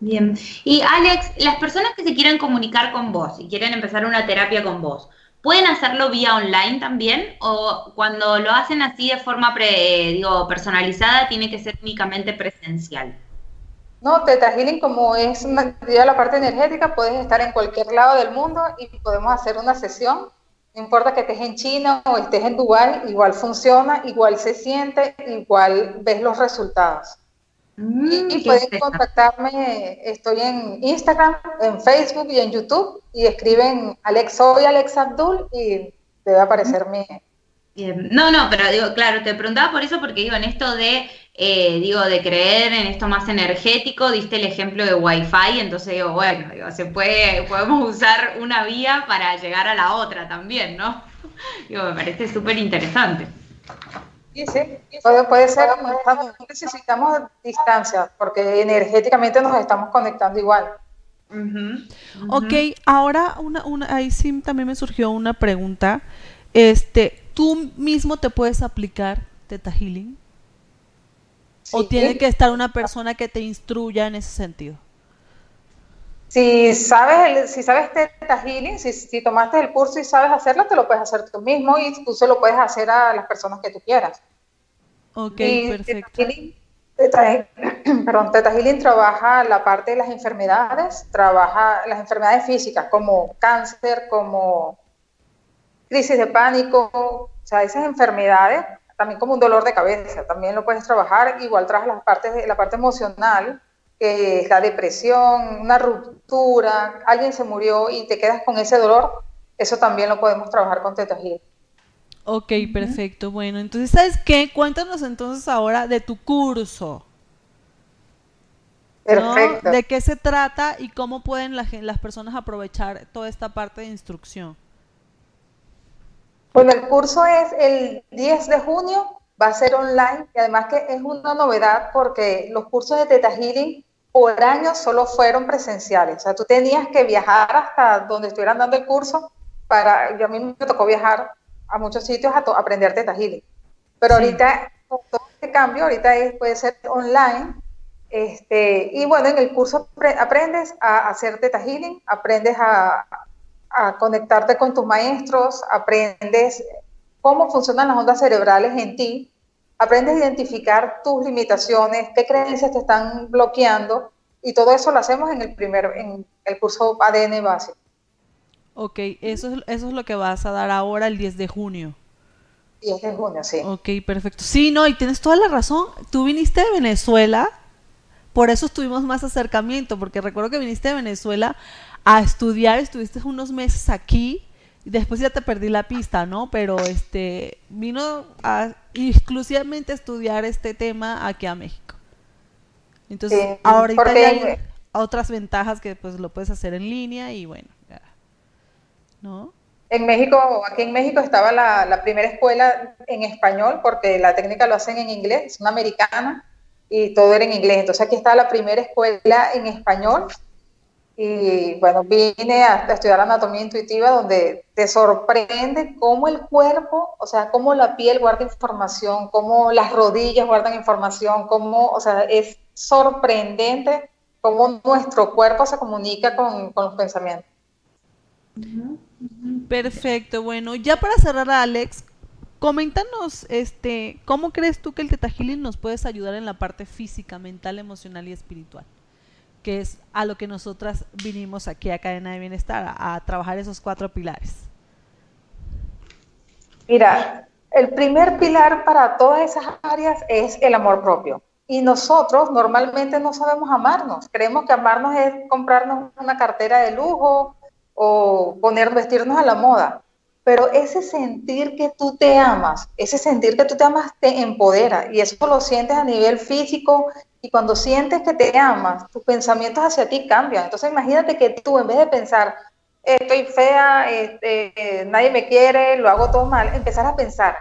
Bien. Y Alex, las personas que se quieran comunicar con vos y quieren empezar una terapia con vos, ¿pueden hacerlo vía online también? ¿O cuando lo hacen así de forma digo, personalizada, tiene que ser únicamente presencial? No, Teta Healing, como es una la parte energética, puedes estar en cualquier lado del mundo y podemos hacer una sesión. No importa que estés en China o estés en Dubái, igual funciona, igual se siente, igual ves los resultados. Mm, y, pueden contactarme, estoy en Instagram, en Facebook y en YouTube y escriben Alex, soy Alex Abdul y debe aparecer mi, no, no, pero digo, claro, te preguntaba por eso porque digo, en esto de, eh, digo, de creer en esto más energético, diste el ejemplo de Wi-Fi, entonces digo, bueno, digo, se puede, podemos usar una vía para llegar a la otra también, ¿no? Digo, me parece súper interesante. Sí, sí, puede, puede ser, necesitamos distancia, porque energéticamente nos estamos conectando igual. Ok, ahora una, una, ahí sí también me surgió una pregunta. Este, ¿tú mismo te puedes aplicar Teta Healing? ¿O tiene que estar una persona que te instruya en ese sentido? Si sabes, si sabes Teta Healing, si, tomaste el curso y sabes hacerlo, te lo puedes hacer tú mismo y tú se lo puedes hacer a las personas que tú quieras. Ok, perfecto. Teta perdón, Teta Healing trabaja la parte de las enfermedades, trabaja las enfermedades físicas como cáncer, como crisis de pánico, o sea, esas enfermedades, también como un dolor de cabeza, también lo puedes trabajar, igual trabajas las partes, la parte emocional, que es la depresión, una ruptura, alguien se murió y te quedas con ese dolor, eso también lo podemos trabajar con Teta Ok, perfecto. Bueno, entonces, ¿sabes qué? Cuéntanos entonces ahora de tu curso. Perfecto. ¿De qué se trata y cómo pueden las personas aprovechar toda esta parte de instrucción? Bueno, el curso es el 10 de junio, va a ser online y además que es una novedad porque los cursos de Teta Healing por años solo fueron presenciales. O sea, tú tenías que viajar hasta donde estuvieran dando el curso para, yo a mí me tocó viajar a muchos sitios a aprender Teta Healing. Pero ahorita, con todo este cambio, ahorita puede ser online. Este, y bueno, en el curso aprendes a hacer Teta Healing, aprendes a, a conectarte con tus maestros, aprendes cómo funcionan las ondas cerebrales en ti, aprendes a identificar tus limitaciones, qué creencias te están bloqueando y todo eso lo hacemos en el primer en el curso ADN básico. Ok, eso es, eso es lo que vas a dar ahora el 10 de junio. 10 de junio, sí. Ok, perfecto. Sí, no, y tienes toda la razón. Tú viniste de Venezuela, por eso tuvimos más acercamiento, porque recuerdo que viniste de Venezuela a estudiar, estuviste unos meses aquí, y después ya te perdí la pista, ¿no? Pero este vino a exclusivamente a estudiar este tema aquí a México. Entonces, ahorita hay otras ventajas que pues lo puedes hacer en línea y bueno, ¿no? En México, aquí en México estaba la, la, primera escuela en español, porque la técnica lo hacen en inglés, es una americana, y todo era en inglés. Entonces aquí está la primera escuela en español, y bueno, vine a, estudiar anatomía intuitiva donde te sorprende cómo el cuerpo, o sea, cómo la piel guarda información, cómo las rodillas guardan información, cómo, o sea, es sorprendente cómo nuestro cuerpo se comunica con, los pensamientos. Perfecto, bueno, ya para cerrar, Alex, coméntanos, este, ¿cómo crees tú que el Teta nos puedes ayudar en la parte física, mental, emocional y espiritual? Que es a lo que nosotras vinimos aquí a Cadena de Bienestar, a, trabajar esos cuatro pilares. Mira, el primer pilar para todas esas áreas es el amor propio. Y nosotros normalmente no sabemos amarnos. Creemos que amarnos es comprarnos una cartera de lujo, o poner, vestirnos a la moda, pero ese sentir que tú te amas, ese sentir que tú te amas te empodera. Y eso lo sientes a nivel físico. Y cuando sientes que te amas, tus pensamientos hacia ti cambian. Entonces imagínate que tú en vez de pensar, estoy fea, este, nadie me quiere, lo hago todo mal, empezar a pensar,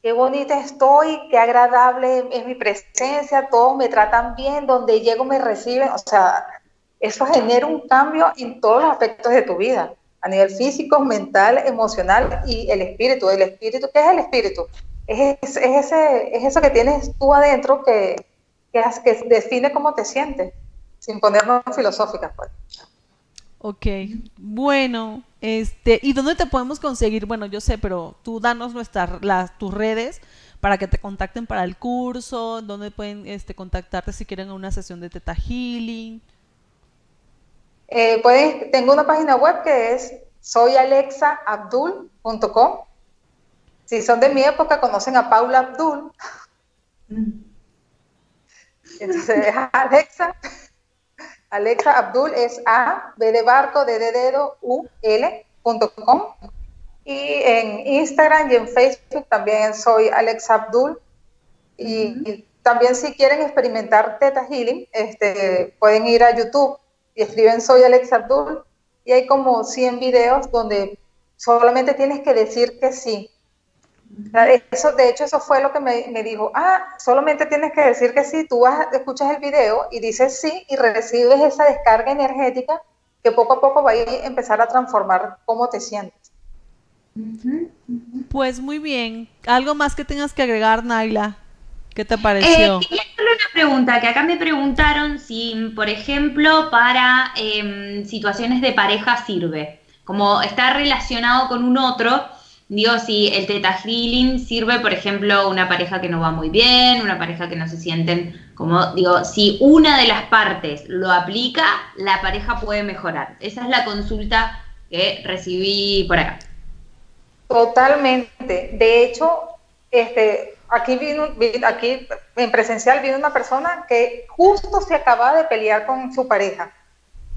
qué bonita estoy, qué agradable es mi presencia, todos me tratan bien, donde llego me reciben, o sea, eso genera un cambio en todos los aspectos de tu vida, a nivel físico, mental, emocional y el espíritu. ¿El espíritu qué es el espíritu? Es, ese, es eso que tienes tú adentro que, que, define cómo te sientes, sin ponernos filosóficas. Pues. Ok, bueno, este, ¿y dónde te podemos conseguir? Bueno, yo sé, pero tú danos nuestras, tus redes para que te contacten para el curso, dónde pueden este, contactarte si quieren una sesión de Teta Healing. Eh, tengo una página web que es soyalexaabdul.com. Si son de mi época, conocen a Paula Abdul. Entonces, Alexa Alexa Abdul es A, B de barco, D de dedo, U, L, punto com. Y en Instagram y en Facebook también soy Alexa Abdul. Y, también si quieren experimentar Teta Healing, este, pueden ir a YouTube y escriben Soy Alexa Abdul. Y hay como 100 videos donde solamente tienes que decir que sí eso, de hecho, eso fue lo que me, dijo, ah, solamente tienes que decir que sí, tú vas, escuchas el video y dices sí y recibes esa descarga energética que poco a poco va a empezar a transformar cómo te sientes. Pues muy bien. ¿Algo más que tengas que agregar, Naila? ¿Qué te pareció? Eh, una pregunta, que acá me preguntaron si, por ejemplo, para em, situaciones de pareja sirve. Como está relacionado con un otro, Digo, si el teta healing sirve, por ejemplo, una pareja que no va muy bien, una pareja que no se sienten como, digo, si una de las partes lo aplica, la pareja puede mejorar. Esa es la consulta que recibí por acá. Totalmente. De hecho, este, aquí vino, aquí en presencial vino una persona que justo se acaba de pelear con su pareja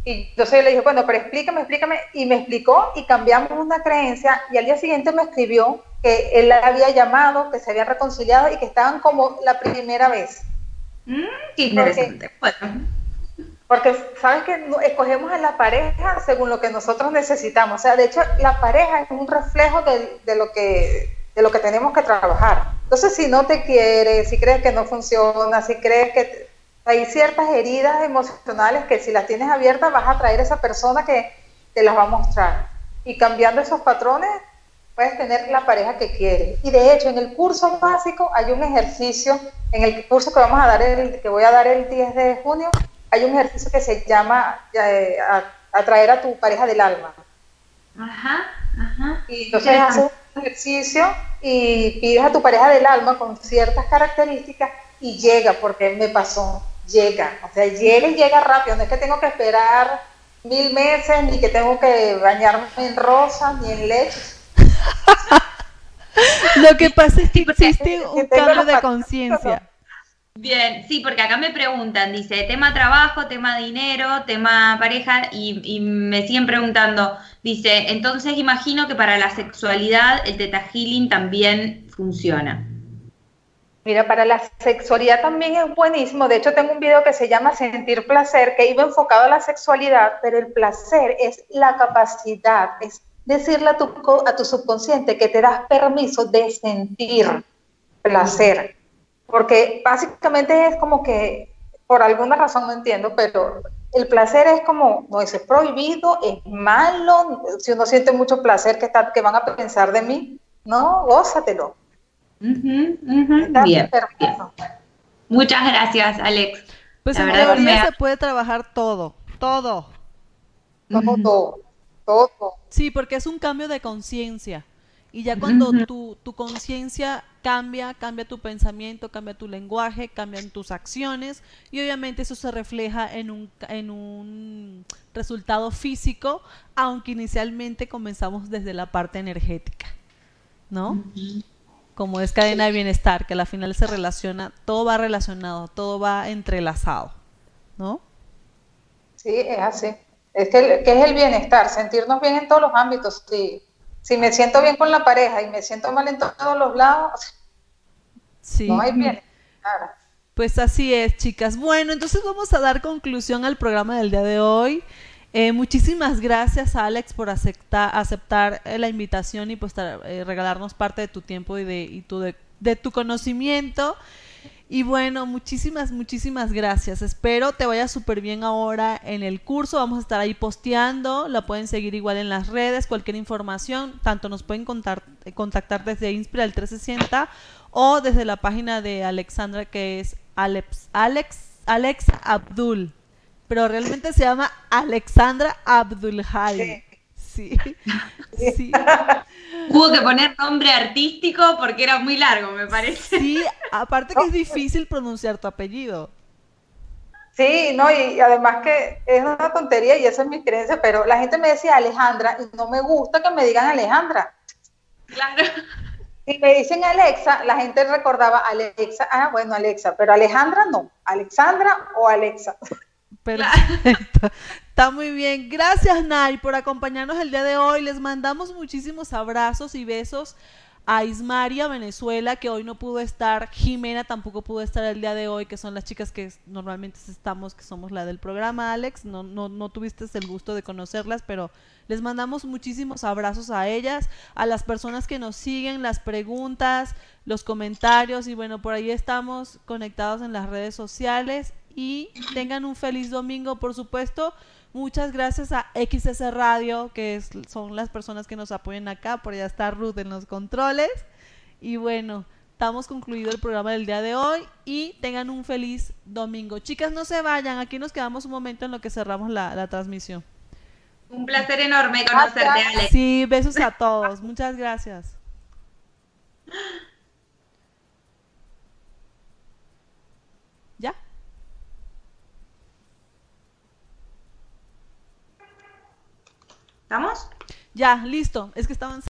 y entonces le dije, bueno, pero explícame, explícame. Y me explicó y cambiamos una creencia. Y al día siguiente me escribió que él la había llamado, que se habían reconciliado y que estaban como la primera vez. Mm, qué interesante. Porque, porque sabes que escogemos a la pareja según lo que nosotros necesitamos. O sea, de hecho, la pareja es un reflejo de, de lo que de lo que tenemos que trabajar. Entonces, si no te quieres, si crees que no funciona, si crees que hay ciertas heridas emocionales que si las tienes abiertas vas a traer a esa persona que te las va a mostrar. Y cambiando esos patrones puedes tener la pareja que quieres. Y de hecho, en el curso básico hay un ejercicio, en el curso que vamos a dar, el, que voy a dar el 10 de junio, hay un ejercicio que se llama eh, atraer a tu pareja del alma. Ajá, ajá. Y entonces haces un ejercicio y pides a tu pareja del alma con ciertas características y llega, porque me pasó llega, o sea, llega y llega rápido, no es que tengo que esperar mil meses, ni que tengo que bañarme en rosa, ni en leche. Lo que pasa es que existe un cambio de conciencia. Bien, sí, porque acá me preguntan, dice, tema trabajo, tema dinero, tema pareja, y, me siguen preguntando, dice, entonces imagino que para la sexualidad el teta healing también funciona. Mira, para la sexualidad también es buenísimo. De hecho, tengo un video que se llama Sentir placer, que iba enfocado a la sexualidad, pero el placer es la capacidad, es decirle a tu, a tu subconsciente que te das permiso de sentir placer. Porque básicamente es como que, por alguna razón no entiendo, pero el placer es como, no es prohibido, es malo, si uno siente mucho placer, que, está, que van a pensar de mí? No, gózatelo Bien, Muchas gracias, Alex. Pues en teoría se puede trabajar todo, todo. Todo, todo. Sí, porque es un cambio de conciencia. Y ya cuando tu, tu conciencia cambia, cambia tu pensamiento, cambia tu lenguaje, cambian tus acciones y obviamente eso se refleja en un, en un resultado físico, aunque inicialmente comenzamos desde la parte energética, ¿no? como es cadena de bienestar, que al final se relaciona, todo va relacionado, todo va entrelazado, ¿no? Sí, es así. Es que, que, es el bienestar, sentirnos bien en todos los ámbitos. Si, si me siento bien con la pareja y me siento mal en todos los lados, sí. no hay bienestar. Pues así es, chicas. Bueno, entonces vamos a dar conclusión al programa del día de hoy. Eh, muchísimas gracias, Alex, por aceptar, aceptar eh, la invitación y pues eh, regalarnos parte de tu tiempo y de, y tu, de, de tu conocimiento. Y bueno, muchísimas, muchísimas gracias. Espero te vaya súper bien ahora en el curso. Vamos a estar ahí posteando. La pueden seguir igual en las redes. Cualquier información, tanto nos pueden contactar, contactar desde Inspira el 360 o desde la página de Alexandra que es Alex, Alex, Alex Abdul. Pero realmente se llama Alexandra Abdul Sí. Sí. sí. Hubo que poner nombre artístico porque era muy largo, me parece. Sí, aparte que es difícil pronunciar tu apellido. Sí, no, y además que es una tontería y esa es mi creencia, pero la gente me decía Alejandra y no me gusta que me digan Alejandra. Claro. Si me dicen Alexa, la gente recordaba Alexa, ah, bueno, Alexa, pero Alejandra no, Alexandra o Alexa. Perfecto. Está muy bien. Gracias, Nay, por acompañarnos el día de hoy. Les mandamos muchísimos abrazos y besos a Ismaria, Venezuela, que hoy no pudo estar. Jimena tampoco pudo estar el día de hoy, que son las chicas que normalmente estamos, que somos la del programa, Alex. No, no, no tuviste el gusto de conocerlas, pero les mandamos muchísimos abrazos a ellas, a las personas que nos siguen, las preguntas, los comentarios y bueno, por ahí estamos conectados en las redes sociales y tengan un feliz domingo, por supuesto. Muchas gracias a XS Radio, que son las personas que nos apoyan acá. Por allá está Ruth en los controles. Y bueno, estamos concluido el programa del día de hoy y tengan un feliz domingo. Chicas, no se vayan, aquí nos quedamos un momento en lo que cerramos la, la transmisión. Un placer enorme conocerte, Alex. Sí, besos a todos. Muchas gracias. ¿Ya? Ya, listo. Es que estaban